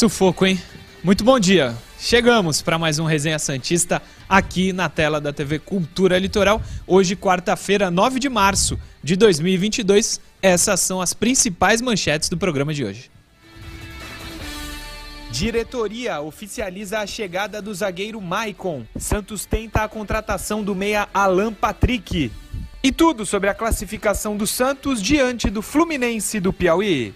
sufoco, hein? Muito bom dia. Chegamos para mais um Resenha Santista aqui na tela da TV Cultura Litoral. Hoje, quarta-feira, 9 de março de 2022. Essas são as principais manchetes do programa de hoje. Diretoria oficializa a chegada do zagueiro Maicon. Santos tenta a contratação do meia Alan Patrick. E tudo sobre a classificação do Santos diante do Fluminense do Piauí.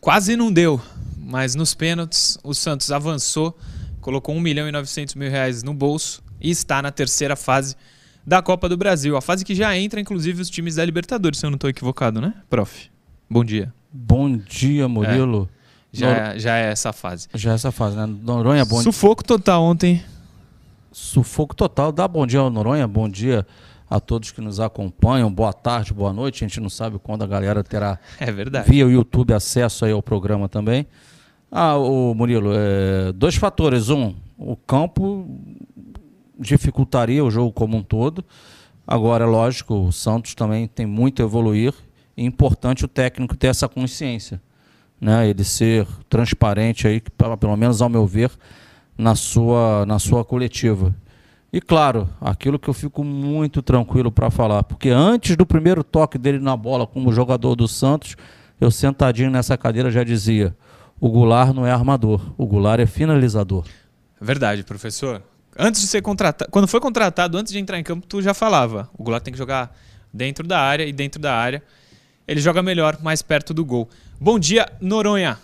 Quase não deu, mas nos pênaltis o Santos avançou, colocou 1 milhão e 900 mil reais no bolso e está na terceira fase da Copa do Brasil. A fase que já entra, inclusive, os times da Libertadores, se eu não estou equivocado, né, prof? Bom dia. Bom dia, Murilo. É, já, é, já é essa fase. Já é essa fase, né? Noronha, bom Sufoco total ontem. Sufoco total. Dá bom dia ao Noronha, bom dia a todos que nos acompanham. Boa tarde, boa noite. A gente não sabe quando a galera terá é verdade. via o YouTube acesso aí ao programa também. Ah, o Murilo, é, dois fatores. Um, o campo dificultaria o jogo como um todo. Agora, é lógico, o Santos também tem muito a evoluir. E é importante o técnico ter essa consciência. Né? Ele ser transparente aí, pelo menos ao meu ver, na sua, na sua coletiva. E claro, aquilo que eu fico muito tranquilo para falar, porque antes do primeiro toque dele na bola como jogador do Santos, eu sentadinho nessa cadeira já dizia: o Goulart não é armador, o Goulart é finalizador. Verdade, professor. Antes de ser contratado, quando foi contratado, antes de entrar em campo, tu já falava: o Goulart tem que jogar dentro da área e dentro da área ele joga melhor, mais perto do gol. Bom dia, Noronha.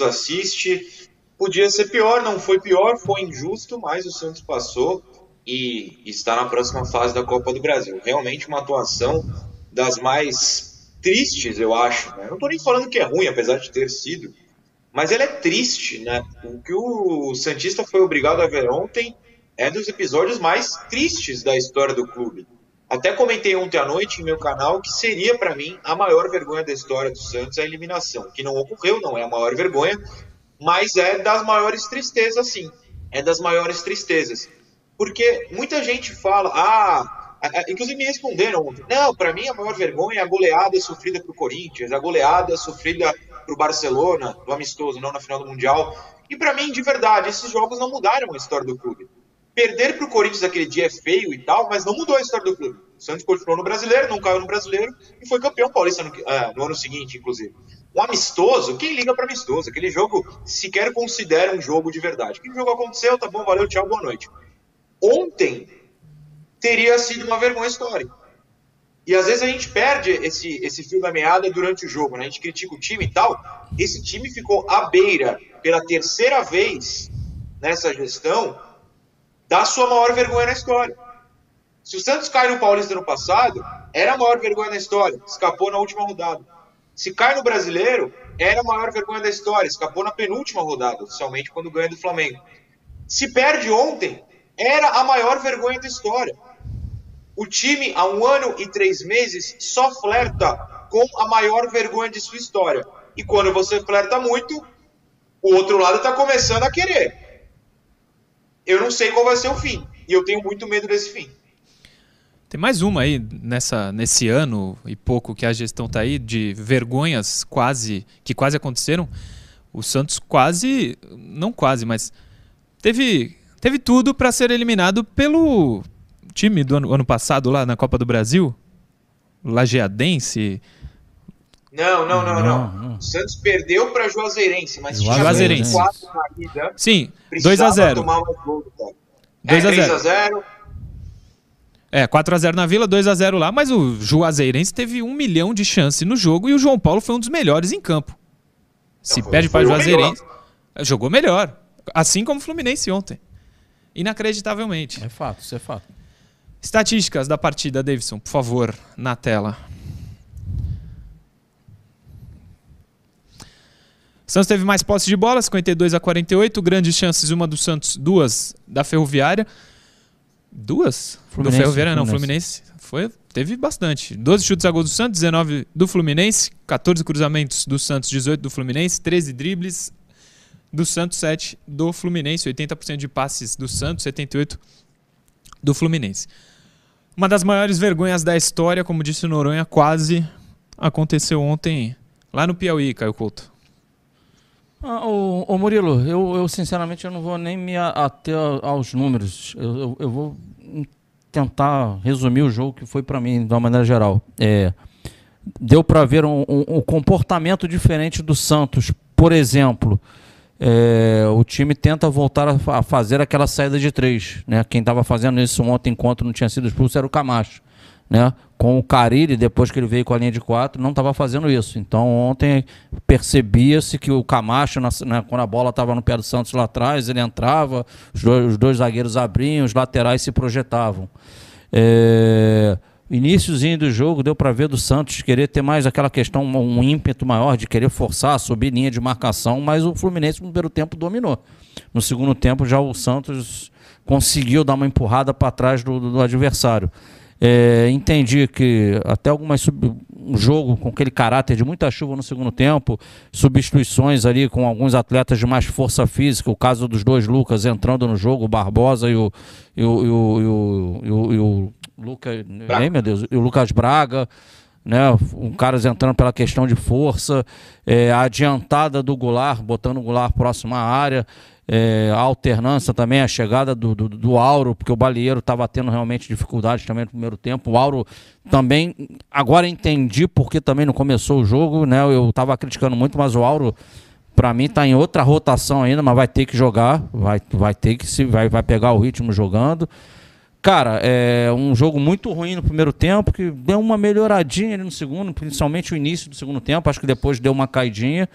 Assiste Podia ser pior, não foi pior, foi injusto, mas o Santos passou e está na próxima fase da Copa do Brasil. Realmente uma atuação das mais tristes, eu acho. Né? Não estou nem falando que é ruim, apesar de ter sido, mas ela é triste, né? O que o Santista foi obrigado a ver ontem é dos episódios mais tristes da história do clube. Até comentei ontem à noite em meu canal que seria para mim a maior vergonha da história do Santos a eliminação, que não ocorreu, não é a maior vergonha, mas é das maiores tristezas, sim. É das maiores tristezas. Porque muita gente fala, ah, inclusive me responderam não, para mim a maior vergonha é a goleada sofrida para o Corinthians, a goleada sofrida para o Barcelona, do amistoso, não na final do Mundial. E para mim, de verdade, esses jogos não mudaram a história do clube. Perder para o Corinthians aquele dia é feio e tal, mas não mudou a história do clube. O Santos continuou no brasileiro, não caiu no brasileiro e foi campeão paulista no, uh, no ano seguinte, inclusive. Um amistoso, quem liga para amistoso? Aquele jogo sequer considera um jogo de verdade. Aquele jogo aconteceu, tá bom, valeu, tchau, boa noite. Ontem teria sido uma vergonha histórica. E às vezes a gente perde esse, esse fio da meada durante o jogo, né? A gente critica o time e tal. Esse time ficou à beira, pela terceira vez nessa gestão, da sua maior vergonha na história. Se o Santos cai no Paulista no passado, era a maior vergonha na história, escapou na última rodada. Se cai no brasileiro, era a maior vergonha da história. Escapou na penúltima rodada, oficialmente, quando ganha do Flamengo. Se perde ontem, era a maior vergonha da história. O time, há um ano e três meses, só flerta com a maior vergonha de sua história. E quando você flerta muito, o outro lado está começando a querer. Eu não sei qual vai ser o fim. E eu tenho muito medo desse fim. Tem mais uma aí nessa, nesse ano e pouco que a gestão está aí de vergonhas quase que quase aconteceram. O Santos quase, não quase, mas teve teve tudo para ser eliminado pelo time do ano, ano, passado lá na Copa do Brasil, Lajeadense. Não, não, não, não. não. O Santos perdeu para Juazeirense, mas Juazeirense. tinha 4 na vida. Sim, 2 a 0. 2 a 0. 3 a 0. É, 4x0 na Vila, 2x0 lá, mas o Juazeirense teve um milhão de chance no jogo e o João Paulo foi um dos melhores em campo. Se Não, perde para o Juazeirense, melhor. jogou melhor. Assim como o Fluminense ontem. Inacreditavelmente. É fato, isso é fato. Estatísticas da partida, Davidson, por favor, na tela. Santos teve mais posse de bola, 52 a 48, grandes chances, uma do Santos, duas da Ferroviária. Duas? Fluminense, do Ferroviária, não, Fluminense. Foi, teve bastante. 12 chutes a gol do Santos, 19 do Fluminense, 14 cruzamentos do Santos, 18 do Fluminense, 13 dribles do Santos, 7 do Fluminense, 80% de passes do Santos, 78 do Fluminense. Uma das maiores vergonhas da história, como disse o Noronha, quase aconteceu ontem lá no Piauí, Caio Couto. Ah, ô, ô, Murilo, eu, eu, sinceramente eu não vou nem me ater aos números. Eu, eu, eu vou tentar resumir o jogo que foi para mim, de uma maneira geral. É, deu para ver um, um, um, comportamento diferente do Santos. Por exemplo, é, o time tenta voltar a, a, fazer aquela saída de três. Né? Quem estava fazendo isso ontem enquanto não tinha sido expulso era o Camacho. Né? Com o Carilli, depois que ele veio com a linha de quatro, não estava fazendo isso. Então ontem percebia-se que o Camacho, na, né, quando a bola estava no pé do Santos lá atrás, ele entrava, os dois, os dois zagueiros abriam, os laterais se projetavam. É iníciozinho do jogo deu para ver do Santos querer ter mais aquela questão, um ímpeto maior de querer forçar, subir linha de marcação, mas o Fluminense no primeiro tempo dominou. No segundo tempo já o Santos conseguiu dar uma empurrada para trás do, do, adversário. É, entendi que até algumas sub, um jogo com aquele caráter de muita chuva no segundo tempo, substituições ali com alguns atletas de mais força física, o caso dos dois Lucas entrando no jogo, o Barbosa e o, e o, e o, e o, e o, Lucas, hein, meu Deus, o Lucas Braga, né? Um caras entrando pela questão de força, é, a adiantada do Goulart, botando o Goulart próximo à área, é, a alternância também, a chegada do, do, do Auro, porque o Balieiro estava tendo realmente dificuldades também no primeiro tempo. O Auro também, agora entendi porque também não começou o jogo, né? Eu estava criticando muito, mas o Auro para mim está em outra rotação ainda, mas vai ter que jogar, vai, vai ter que se vai, vai pegar o ritmo jogando. Cara, é um jogo muito ruim no primeiro tempo, que deu uma melhoradinha ali no segundo, principalmente o início do segundo tempo. Acho que depois deu uma caidinha.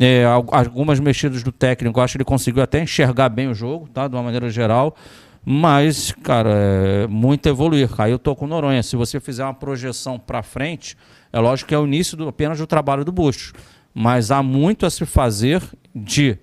É, algumas mexidas do técnico, acho que ele conseguiu até enxergar bem o jogo, tá? De uma maneira geral. Mas, cara, é muito evoluir. Aí eu tô com o Noronha. Se você fizer uma projeção para frente, é lógico que é o início do, apenas do trabalho do Busto. Mas há muito a se fazer de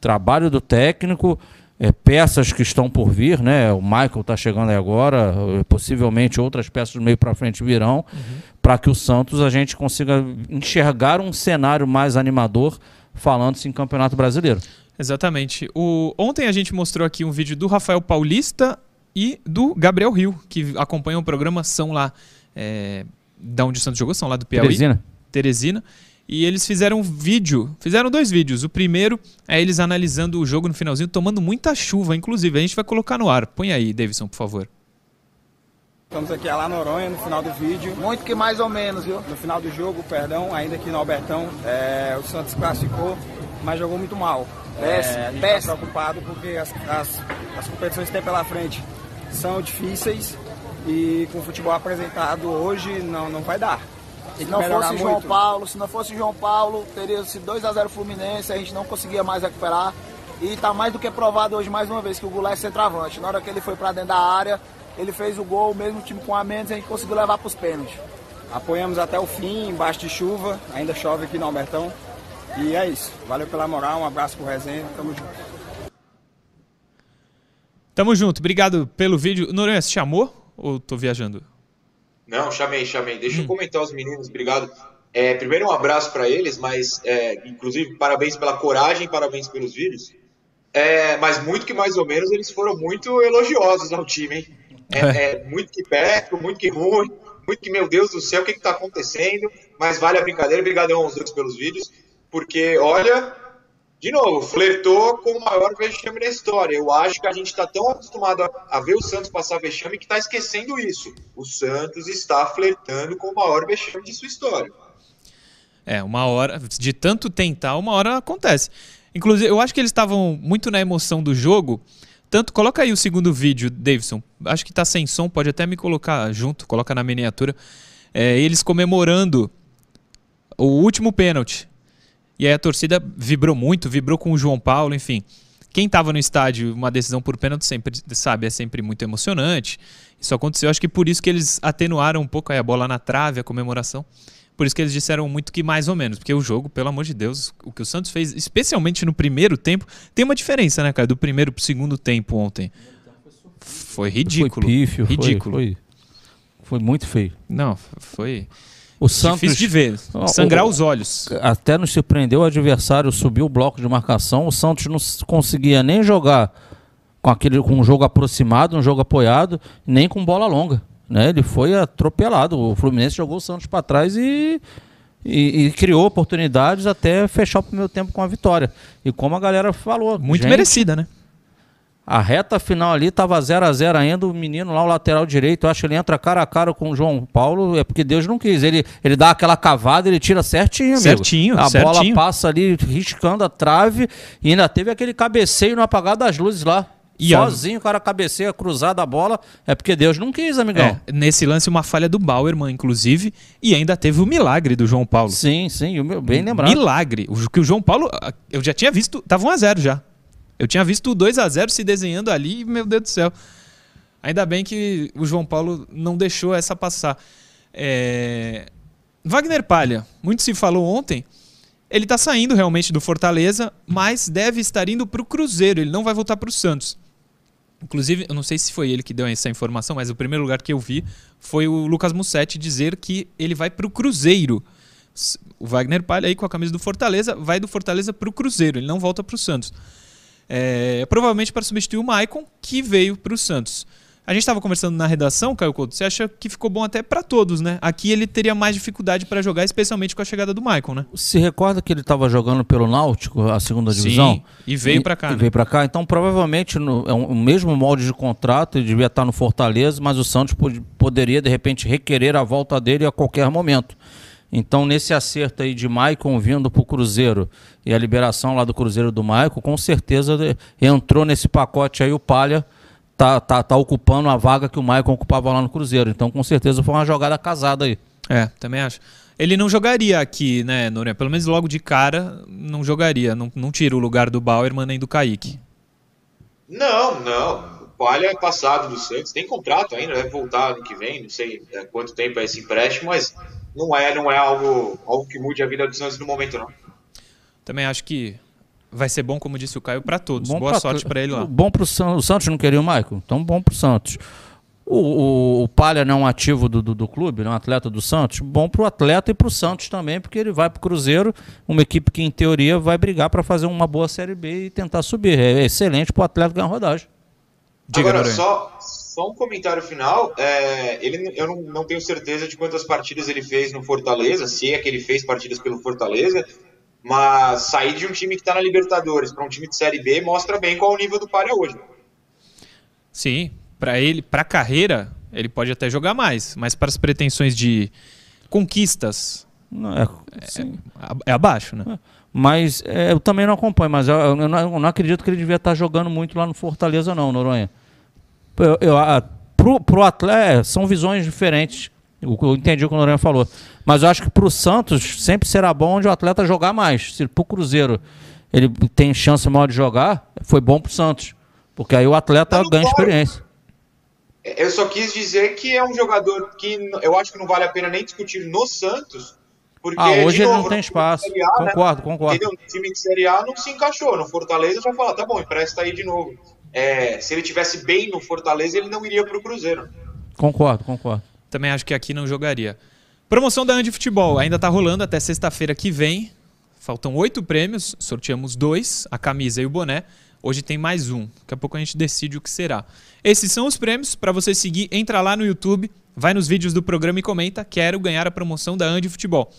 trabalho do técnico, é, peças que estão por vir, né? O Michael está chegando aí agora, possivelmente outras peças do meio para frente virão, uhum. para que o Santos a gente consiga enxergar um cenário mais animador falando-se em Campeonato Brasileiro. Exatamente. O, ontem a gente mostrou aqui um vídeo do Rafael Paulista e do Gabriel Rio, que acompanham o programa, são lá é, da onde o Santos jogou, são lá do Piauí. Teresina. Teresina. E eles fizeram um vídeo, fizeram dois vídeos. O primeiro é eles analisando o jogo no finalzinho, tomando muita chuva, inclusive. A gente vai colocar no ar. Põe aí, Davidson, por favor. Estamos aqui lá Noronha, no final do vídeo. Muito que mais ou menos, viu? No final do jogo, perdão, ainda aqui no Albertão, é, o Santos classificou, mas jogou muito mal. Péssimo, é, gente está preocupado porque as, as, as competições que tem pela frente são difíceis e com o futebol apresentado hoje não, não vai dar. Se não fosse João Paulo, se não fosse João Paulo, teria sido 2 a 0 Fluminense, a gente não conseguia mais recuperar. E está mais do que provado hoje mais uma vez que o Goulart é centroavante. Na hora que ele foi para dentro da área, ele fez o gol, mesmo time com a menos, a gente conseguiu levar para os pênaltis. Apoiamos até o fim, embaixo de chuva, ainda chove aqui no Albertão. E é isso. Valeu pela moral, um abraço pro Resenha, tamo junto. Tamo junto, obrigado pelo vídeo. Noronha, você chamou ou tô viajando? Não, chamei, chamei. Deixa hum. eu comentar os meninos, obrigado. É, primeiro, um abraço para eles, mas, é, inclusive, parabéns pela coragem, parabéns pelos vídeos. É, mas, muito que mais ou menos, eles foram muito elogiosos ao time, hein? É, é muito que perto, muito que ruim, muito que, meu Deus do céu, o que está acontecendo? Mas vale a brincadeira, obrigadão aos dois pelos vídeos, porque, olha, de novo, flertou com o maior vexame da história. Eu acho que a gente está tão acostumado a, ver o Santos passar vexame que está esquecendo isso. O Santos está flertando com o maior vexame de sua história. É, uma hora, de tanto tentar, uma hora acontece. Inclusive, eu acho que eles estavam muito na emoção do jogo. Tanto, coloca aí o segundo vídeo, Davidson. Acho que está sem som, pode até me colocar junto, coloca na miniatura. É, eles comemorando o último pênalti e aí a torcida vibrou muito, vibrou com o João Paulo, enfim. Quem estava no estádio, uma decisão por pênalti sempre, sabe, é sempre muito emocionante. Isso aconteceu, acho que por isso que eles atenuaram um pouco a bola na trave, a comemoração. Por isso que eles disseram muito que mais ou menos, porque o jogo, pelo amor de Deus, o que o Santos fez, especialmente no primeiro tempo, tem uma diferença, né, cara, do primeiro pro segundo tempo ontem. Foi ridículo. Foi pífio, ridículo. Foi, foi, foi muito feio. Não, foi o Santos, Difícil de ver, sangrar o, os olhos. Até nos surpreendeu o adversário, subiu o bloco de marcação, o Santos não conseguia nem jogar com aquele com um jogo aproximado, um jogo apoiado, nem com bola longa. Né? Ele foi atropelado. O Fluminense jogou o Santos para trás e, e, e, criou oportunidades até fechar o primeiro tempo com a vitória. E como a galera falou. Muito gente, merecida, né? A reta final ali estava 0 a 0 ainda, o menino lá, o lateral direito, eu acho que ele entra cara a cara com o João Paulo, é porque Deus não quis. Ele, ele dá aquela cavada, ele tira certinho, amigo. Certinho, A certinho. bola passa ali, riscando a trave, e ainda teve aquele cabeceio no apagar das luzes lá. E Sozinho, o cara cabeceia, cruzada a bola. É porque Deus não quis, amigão. É, nesse lance, uma falha do Bauerman, inclusive. E ainda teve o milagre do João Paulo. Sim, sim, bem lembrado. Milagre. O que o João Paulo. Eu já tinha visto. Tava 1x0 já. Eu tinha visto o 2 a 0 se desenhando ali, meu Deus do céu. Ainda bem que o João Paulo não deixou essa passar. É... Wagner Palha, muito se falou ontem. Ele está saindo realmente do Fortaleza, mas deve estar indo para o Cruzeiro. Ele não vai voltar para o Santos. Inclusive, eu não sei se foi ele que deu essa informação, mas o primeiro lugar que eu vi foi o Lucas Mussetti dizer que ele vai para o Cruzeiro. O Wagner Palha aí com a camisa do Fortaleza vai do Fortaleza para o Cruzeiro. Ele não volta para o Santos. É, provavelmente para substituir o Maicon, que veio para o Santos. A gente estava conversando na redação, Caio Couto, você acha que ficou bom até para todos, né? Aqui ele teria mais dificuldade para jogar, especialmente com a chegada do Maicon, né? Se recorda que ele estava jogando pelo Náutico, a segunda divisão? Sim, e veio para cá. E né? veio para cá, então provavelmente no, é o mesmo molde de contrato, ele devia estar no Fortaleza, mas o Santos pod poderia de repente requerer a volta dele a qualquer momento. Então, nesse acerto aí de Maicon vindo para o Cruzeiro e a liberação lá do Cruzeiro do Maicon, com certeza entrou nesse pacote aí o Palha tá, tá, tá ocupando a vaga que o Maicon ocupava lá no Cruzeiro. Então, com certeza foi uma jogada casada aí. É, também acho. Ele não jogaria aqui, né, Noronha? Pelo menos logo de cara, não jogaria. Não, não tira o lugar do Bauerman nem do Kaique. Não, não. O Palha é passado do Santos, tem contrato ainda, vai voltar ano que vem, não sei é, quanto tempo é esse empréstimo, mas não é, não é algo, algo que mude a vida do Santos no momento, não. Também acho que vai ser bom, como disse o Caio, para todos. Bom Boa pra sorte para ele lá. Bom para o Santos. O Santos não queria o Michael? Então, bom para o Santos. O, o, Palha não é um ativo do, do, do clube, não é um atleta do Santos. Bom para o atleta e para o Santos também, porque ele vai para o Cruzeiro, uma equipe que, em teoria, vai brigar para fazer uma boa Série B e tentar subir. É excelente para o atleta ganhar rodagem. Diga, Agora, só, só um comentário final. É, ele, eu não, não, tenho certeza de quantas partidas ele fez no Fortaleza, se é que ele fez partidas pelo Fortaleza, mas sair de um time que está na Libertadores para um time de Série B mostra bem qual é o nível do Palha hoje. Sim, para ele, para a carreira, ele pode até jogar mais, mas para as pretensões de conquistas, não, é, é, é, abaixo, né? Mas é, eu também não acompanho, mas eu, eu, não, eu, não, acredito que ele devia estar jogando muito lá no Fortaleza, não, Noronha. Eu, eu, a, pro, pro atleta, é, são visões diferentes. Eu, eu entendi o que o Noronha falou. Mas eu acho que pro Santos sempre será bom onde o atleta jogar mais. Se pro Cruzeiro ele tem chance maior de jogar, foi bom pro Santos. Porque aí o atleta ganha pode. experiência. Eu só quis dizer que é um jogador que eu acho que não vale a pena nem discutir no Santos. Porque, ah, hoje novo, ele não tem espaço. A, concordo, né? concordo. Entendeu? No time de Série A não se encaixou. No Fortaleza já fala, tá bom, empresta aí de novo é, se ele tivesse bem no Fortaleza, ele não iria para o Cruzeiro. Concordo, concordo. Também acho que aqui não jogaria. Promoção da Andi Futebol ainda está rolando até sexta-feira que vem. Faltam oito prêmios, sorteamos dois, a camisa e o boné. Hoje tem mais um. Daqui a pouco a gente decide o que será. Esses são os prêmios. Para você seguir, entra lá no YouTube, vai nos vídeos do programa e comenta: Quero ganhar a promoção da Andi Futebol.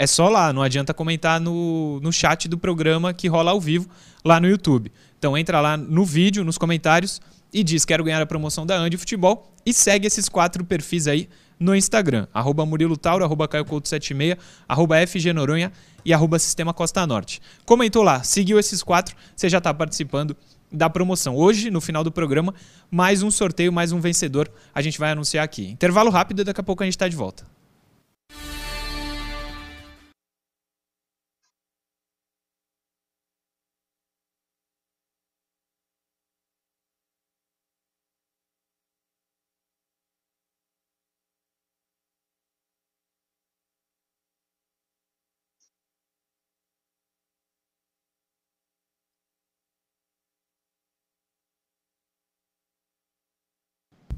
É só lá, não adianta comentar no, no chat do programa que rola ao vivo lá no YouTube. Então entra lá no vídeo, nos comentários e diz quero ganhar a promoção da Andi Futebol e segue esses quatro perfis aí no Instagram, arroba Murilo Tauro, arroba Caio 76, arroba FG Noronha e arroba Sistema Costa Norte. Comentou lá, seguiu esses quatro, você já está participando da promoção. Hoje, no final do programa, mais um sorteio, mais um vencedor a gente vai anunciar aqui. Intervalo rápido e daqui a pouco a gente está de volta.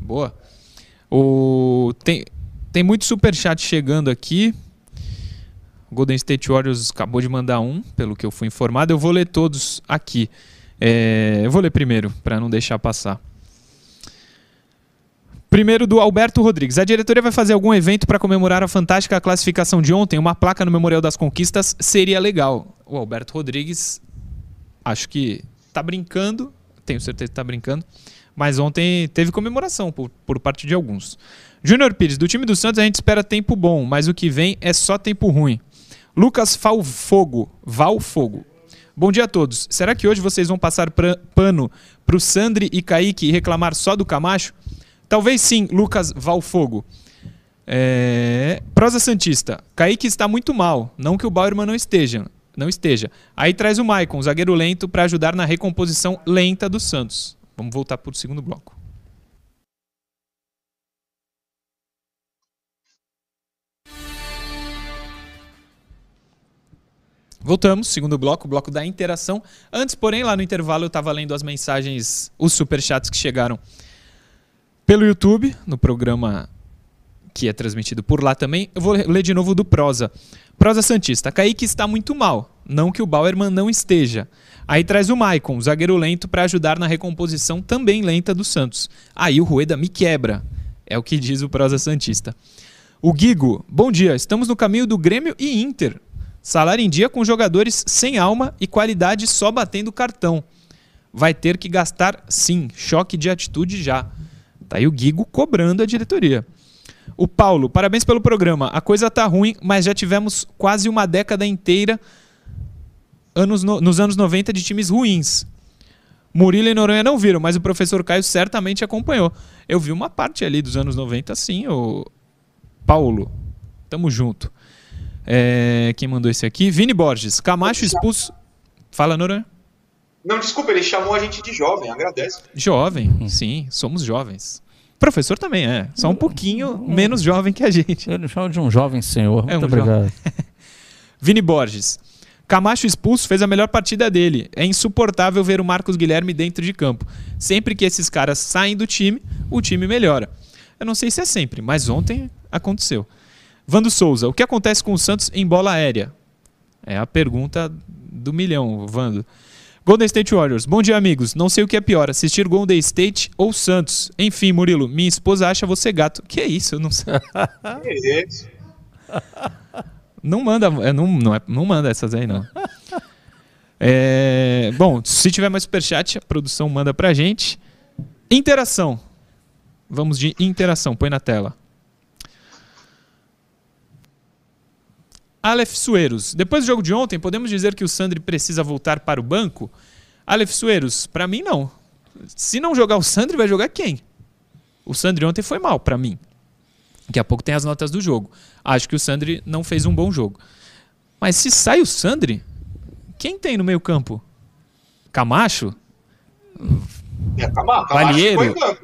Boa. O, tem, tem muito superchat chegando aqui. O Golden State Warriors acabou de mandar um, pelo que eu fui informado. Eu vou ler todos aqui. É, eu vou ler primeiro, para não deixar passar. Primeiro do Alberto Rodrigues. A diretoria vai fazer algum evento para comemorar a fantástica classificação de ontem? Uma placa no Memorial das Conquistas seria legal. O Alberto Rodrigues, acho que tá brincando, tenho certeza que tá brincando, mas ontem teve comemoração por, por parte de alguns. Júnior Pires, do time do Santos a gente espera tempo bom, mas o que vem é só tempo ruim. Lucas Falfogo, Valfogo. Bom dia a todos. Será que hoje vocês vão passar pano pro Sandri e Kaique e reclamar só do Camacho? Talvez sim, Lucas Valfogo. É... Prosa Santista. Kaique está muito mal. Não que o Bauerman não esteja. Não esteja. Aí traz o Maicon, zagueiro lento, para ajudar na recomposição lenta do Santos. Vamos voltar para o segundo bloco. Voltamos, segundo bloco, bloco da interação. Antes, porém, lá no intervalo eu estava lendo as mensagens, os superchats que chegaram pelo YouTube, no programa que é transmitido por lá também. Eu vou ler de novo do Prosa. Prosa Santista. Kaique está muito mal. Não que o Bauerman não esteja. Aí traz o Maicon, zagueiro lento, para ajudar na recomposição também lenta do Santos. Aí o Rueda me quebra. É o que diz o Prosa Santista. O Guigo. Bom dia. Estamos no caminho do Grêmio e Inter. Salário em dia com jogadores sem alma e qualidade só batendo cartão. Vai ter que gastar sim. Choque de atitude já. Tá aí o Guigo cobrando a diretoria. O Paulo, parabéns pelo programa. A coisa tá ruim, mas já tivemos quase uma década inteira anos no, nos anos 90 de times ruins. Murilo e Noronha não viram, mas o professor Caio certamente acompanhou. Eu vi uma parte ali dos anos 90, sim, o Paulo. Tamo junto. É, quem mandou esse aqui? Vini Borges. Camacho expulso. Fala, Noronha. Não, desculpa, ele chamou a gente de jovem, agradece. Jovem, sim, somos jovens. Professor também é, só um pouquinho menos jovem que a gente. Eu chamo de um jovem senhor. É Muito um obrigado. Jo... Vini Borges. Camacho expulso fez a melhor partida dele. É insuportável ver o Marcos Guilherme dentro de campo. Sempre que esses caras saem do time, o time melhora. Eu não sei se é sempre, mas ontem aconteceu. Vando Souza, o que acontece com o Santos em bola aérea? É a pergunta do milhão, Vando. Golden State Warriors. Bom dia, amigos. Não sei o que é pior, assistir Golden State ou Santos. Enfim, Murilo, minha esposa acha você gato. Que é isso? Eu não sei. Que é isso? Não manda, é, não, não, é, não manda essas aí, não. É, bom, se tiver mais superchat, a produção manda pra gente. Interação. Vamos de interação, põe na tela. Aleph Sueiros. Depois do jogo de ontem, podemos dizer que o Sandri precisa voltar para o banco? Aleph Sueiros, para mim não. Se não jogar o Sandri, vai jogar quem? O Sandri ontem foi mal para mim. Daqui a pouco tem as notas do jogo. Acho que o Sandri não fez um bom jogo. Mas se sai o Sandri, quem tem no meio-campo? Camacho? É, Camacho, Camacho ficou em campo.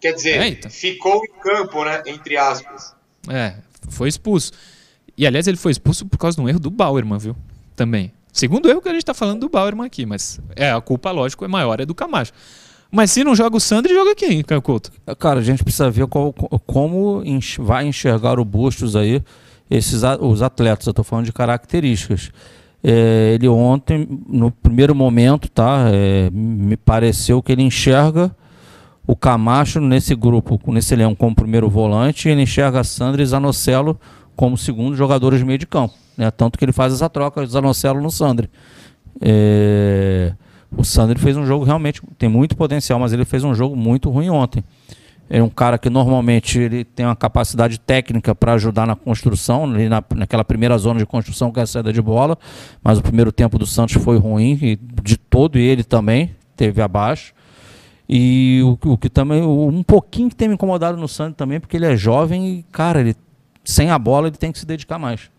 Quer dizer, então. ficou em campo, né? Entre aspas. É, foi expulso. E aliás, ele foi expulso por causa de um erro do Bauerman, viu? Também. Segundo erro que a gente está falando do Bauerman aqui, mas é a culpa, lógico, é maior, é do Camacho. Mas se não joga o Sandri, joga quem, Caio Couto? Cara, a gente precisa ver qual, como vai enxergar o Bustos aí, esses, os atletas. Eu estou falando de características. É, ele ontem, no primeiro momento, tá? É, me pareceu que ele enxerga o Camacho nesse grupo, nesse leão como primeiro volante, e ele enxerga Sandri e Zanocelo como segundo jogadores de meio de campo. Né? Tanto que ele faz essa troca Zanocelo no Sandri. É... O Sandri fez um jogo realmente, tem muito potencial, mas ele fez um jogo muito ruim ontem. É um cara que normalmente ele tem uma capacidade técnica para ajudar na construção, ali na, naquela primeira zona de construção que é a saída de bola, mas o primeiro tempo do Santos foi ruim, e de todo ele também, teve abaixo. E o, o que também, um pouquinho que tem me incomodado no Santos também, porque ele é jovem e, cara, ele sem a bola ele tem que se dedicar mais.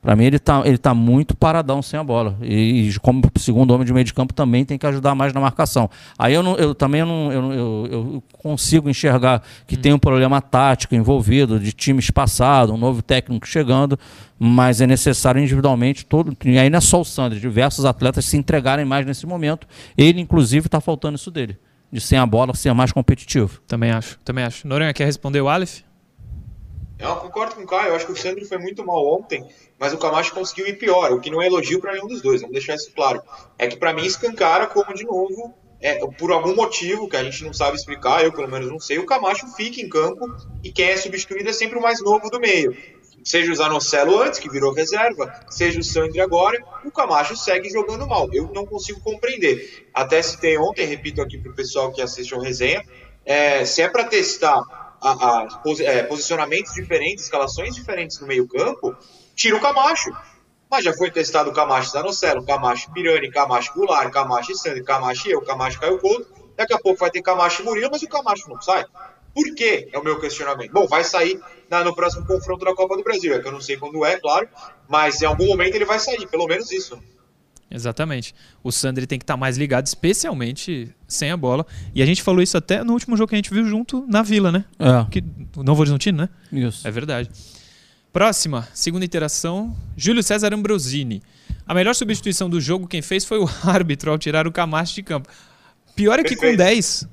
Para mim, ele está ele tá muito paradão sem a bola. E, e, como segundo homem de meio de campo, também tem que ajudar mais na marcação. Aí eu, não, eu também não, eu, eu, eu, consigo enxergar que hum. tem um problema tático envolvido, de time espaçado, um novo técnico chegando, mas é necessário individualmente todo. E aí não é só o Sandro, diversos atletas se entregarem mais nesse momento. Ele, inclusive, está faltando isso dele. De sem a bola ser mais competitivo. Também acho, também acho. Noronha, quer responder o Aleph? Eu concordo com o Caio, eu acho que o Sandro foi muito mal ontem, mas o Camacho conseguiu ir pior, o que não é elogio para nenhum dos dois, vamos deixar isso claro. É que para mim escancara como, de novo, é, por algum motivo que a gente não sabe explicar, eu pelo menos não sei, o Camacho fica em campo e quem é substituído é sempre o mais novo do meio. Seja o Zanocelo antes, que virou reserva, seja o Sandri agora, o Camacho segue jogando mal. Eu não consigo compreender. Até citei ontem, repito aqui para o pessoal que assiste ao resenha, é, se é para testar a, a, é, posicionamentos diferentes, escalações diferentes no meio-campo, tira o Camacho. Mas já foi testado o Camacho Zanocelo, Camacho Pirani, Camacho Goulart, Camacho Sandri, Camacho eu, Camacho Caio Couto. Daqui a pouco vai ter Camacho Murilo, mas o Camacho não sai. Por quê? É o meu questionamento. Bom, vai sair na, no próximo confronto da Copa do Brasil. É que eu não sei quando é, claro, mas em algum momento ele vai sair, pelo menos isso. Exatamente. O Sandri tem que estar tá mais ligado, especialmente sem a bola. E a gente falou isso até no último jogo que a gente viu junto na Vila, né? É. Que, o Novo Horizontino, né? Isso. É verdade. Próxima, segunda interação, Júlio César Ambrosini. A melhor substituição do jogo quem fez foi o árbitro ao tirar o Camacho de campo. Pior é que com 10.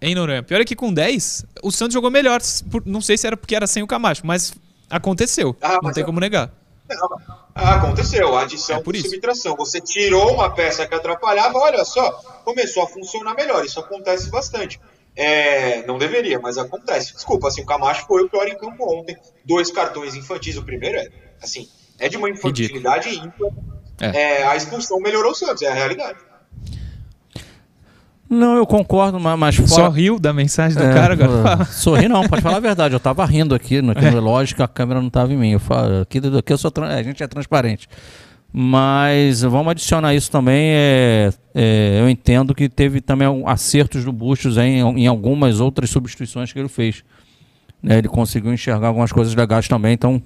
Hein, Noronha? Pior é que com 10, o Santos jogou melhor. Não sei se era porque era sem o Camacho, mas aconteceu. Ah, não tem como negar. Não, aconteceu, adição é por subtração. Você tirou uma peça que atrapalhava, olha só, começou a funcionar melhor. Isso acontece bastante. É, não deveria, mas acontece. Desculpa, assim, o Camacho foi o pior em campo ontem. Dois cartões infantis, o primeiro é, assim, é de uma infantilidade ímpar. É. É, a expulsão melhorou o Santos, é a realidade. Não, eu concordo, mas fora... Só riu da mensagem do é, cara agora? Sorri não, pode falar a verdade. Eu tava rindo aqui, no, aqui no relógio, que a câmera não tava em mim. Eu falo, aqui, aqui eu sou, a gente é transparente. Mas vamos adicionar isso também. É, é, eu entendo que teve também acertos do Bustos em, em algumas outras substituições que ele fez. Né, ele conseguiu enxergar algumas coisas legais também, então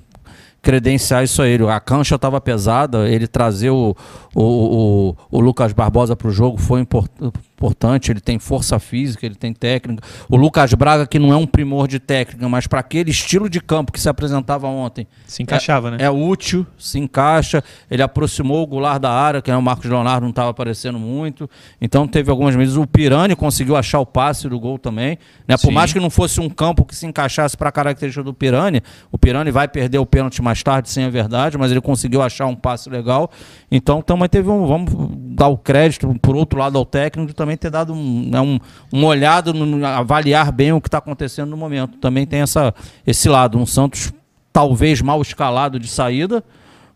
credenciar isso a ele. A cancha estava pesada, ele trazer o, o, o, o Lucas Barbosa para o jogo foi importante importante, ele tem força física, ele tem técnica. O Lucas Braga, que não é um primor de técnica, mas para aquele estilo de campo que se apresentava ontem. Se encaixava, é, né? É útil, se encaixa. Ele aproximou o Goulart da área, que é o Marcos Leonardo não estava aparecendo muito. Então teve algumas vezes. O Pirani conseguiu achar o passe do gol também. Né? Por mais que não fosse um campo que se encaixasse para a característica do Pirani, o Pirani vai perder o pênalti mais tarde, sem a verdade, mas ele conseguiu achar um passe legal. Então também teve um. Vamos dar o crédito, por outro lado, ao técnico também também ter dado um, né, um, um olhado, no, avaliar bem o que está acontecendo no momento. Também tem essa, esse lado. Um Santos talvez mal escalado de saída,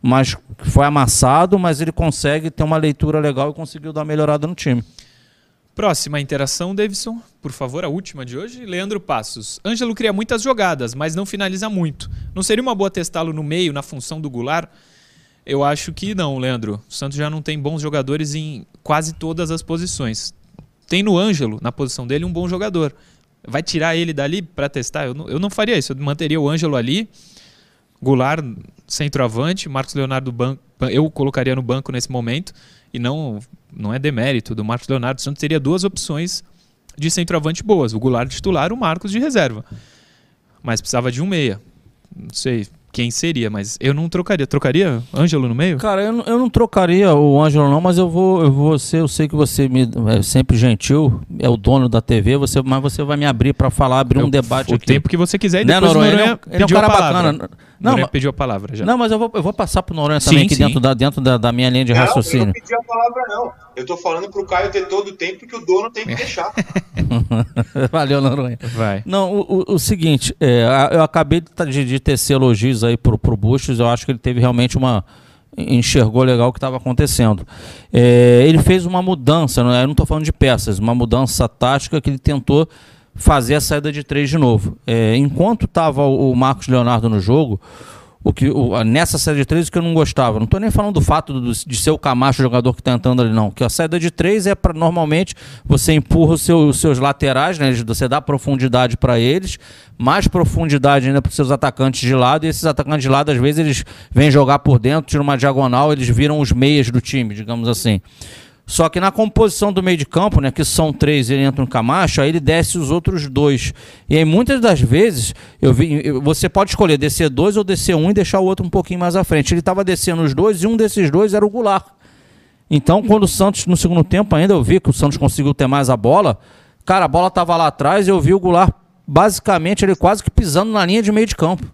mas foi amassado, mas ele consegue ter uma leitura legal e conseguiu dar uma melhorada no time. Próxima interação, Davidson. Por favor, a última de hoje. Leandro Passos. Ângelo cria muitas jogadas, mas não finaliza muito. Não seria uma boa testá-lo no meio, na função do Goulart? Eu acho que não, Leandro. O Santos já não tem bons jogadores em quase todas as posições tem no Ângelo, na posição dele, um bom jogador. Vai tirar ele dali para testar? Eu não, eu não faria isso. Eu manteria o Ângelo ali, Goulart, centroavante, Marcos Leonardo banco, eu colocaria no banco nesse momento. E não, não é demérito do Marcos Leonardo. O Santos teria duas opções de centroavante boas: o Goulart titular, o Marcos de reserva. Mas precisava de um meia. Não sei, quem seria, mas eu não trocaria. Trocaria Ângelo no meio? Cara, eu não, eu não trocaria o Ângelo não, mas eu vou, eu vou ser, eu sei que você me, é sempre gentil, é o dono da TV, você, mas você vai me abrir para falar, abrir eu, um debate o aqui. O tempo que você quiser e né, depois Noronha, o Noronha ele é, um, ele é um cara bacana. Não, Noronha pediu a palavra já. Não, mas eu vou, eu vou passar pro Noronha também sim, aqui sim. dentro, da, dentro da, da minha linha de não, raciocínio. Eu não pedi a palavra não. Eu tô falando pro Caio ter todo o tempo que o dono tem que deixar. Valeu, Noronha. Vai. Não, o, o, o seguinte, é, eu acabei de, de tecer elogios aí pro, pro Bustos, eu acho que ele teve realmente uma enxergou legal o que estava acontecendo. É, ele fez uma mudança, não é? eu não estou falando de peças, uma mudança tática que ele tentou fazer a saída de três de novo. É, enquanto estava o Marcos Leonardo no jogo, o que o, nessa série de três o que eu não gostava. Não estou nem falando do fato do, de ser o Camacho o jogador que está entrando ali, não. Que a saída de três é para normalmente você empurra seu, os seus laterais, né? Você dá profundidade para eles, mais profundidade ainda para os seus atacantes de lado. E esses atacantes de lado, às vezes, eles vêm jogar por dentro, tiram uma diagonal, eles viram os meias do time, digamos assim. Só que na composição do meio de campo, né, que são três, ele entra no Camacho, aí ele desce os outros dois. E aí muitas das vezes eu vi, você pode escolher descer dois ou descer um e deixar o outro um pouquinho mais à frente. Ele estava descendo os dois e um desses dois era o Goulart. Então, quando o Santos, no segundo tempo ainda, eu vi que o Santos conseguiu ter mais a bola. Cara, a bola estava lá atrás e eu vi o Goulart, basicamente, ele quase que pisando na linha de meio de campo.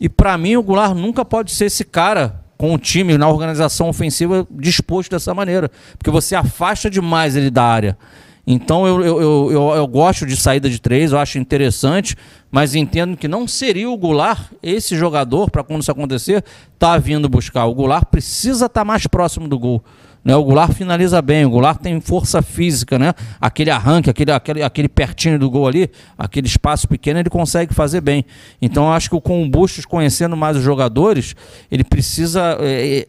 E para mim, o Goulart nunca pode ser esse cara com o time na organização ofensiva disposto dessa maneira. Porque você afasta demais ele da área. Então eu, eu, eu, eu, gosto de saída de três, eu acho interessante, mas entendo que não seria o Goulart esse jogador, para quando isso acontecer, tá vindo buscar. O Goulart precisa estar tá mais próximo do gol. Né? O Goulart finaliza bem, o Goulart tem força física, né? Aquele arranque, aquele, aquele, aquele pertinho do gol ali, aquele espaço pequeno, ele consegue fazer bem. Então acho que com o Bustos conhecendo mais os jogadores, ele precisa. É,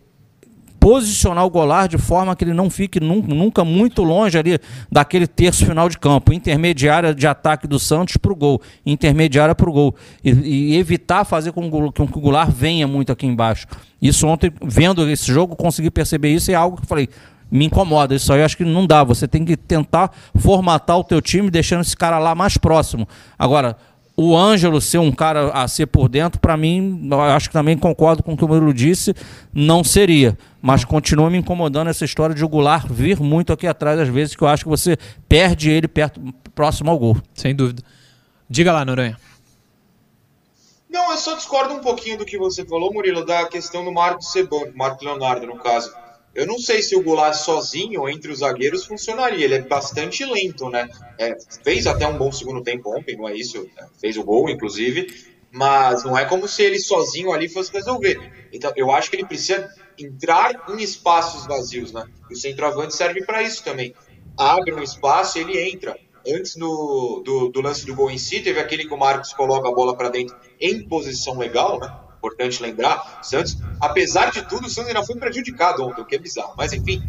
posicionar o Goulart de forma que ele não fique nunca muito longe ali daquele terço final de campo, intermediária de ataque do Santos para o gol, intermediária para o gol, e, e, evitar fazer com que o Goulart venha muito aqui embaixo. Isso ontem, vendo esse jogo, consegui perceber isso é algo que eu falei, me incomoda. Isso aí eu acho que não dá. Você tem que tentar formatar o teu time deixando esse cara lá mais próximo. Agora, o Ângelo ser um cara a ser por dentro, para mim, eu acho que também concordo com o que o Murilo disse, não seria. Mas continua me incomodando essa história de o Goulart vir muito aqui atrás, às vezes, que eu acho que você perde ele perto, próximo ao gol. Sem dúvida. Diga lá, Noronha. Não, eu só discordo um pouquinho do que você falou, Murilo, da questão do Marcos Sebon, Marco Leonardo, no caso. Eu não sei se o Goulart sozinho entre os zagueiros funcionaria. Ele é bastante lento, né? É, fez até um bom segundo tempo ontem, não é isso? Fez o gol, inclusive. Mas não é como se ele sozinho ali fosse resolver. Então, eu acho que ele precisa entrar em espaços vazios, né? E o centroavante serve para isso também. Abre um espaço e ele entra. Antes do, do, do lance do gol em si, teve aquele que o Marcos coloca a bola para dentro em posição legal, né? Importante lembrar, Santos, apesar de tudo, o Santos ainda foi prejudicado ontem, o que é bizarro. Mas enfim,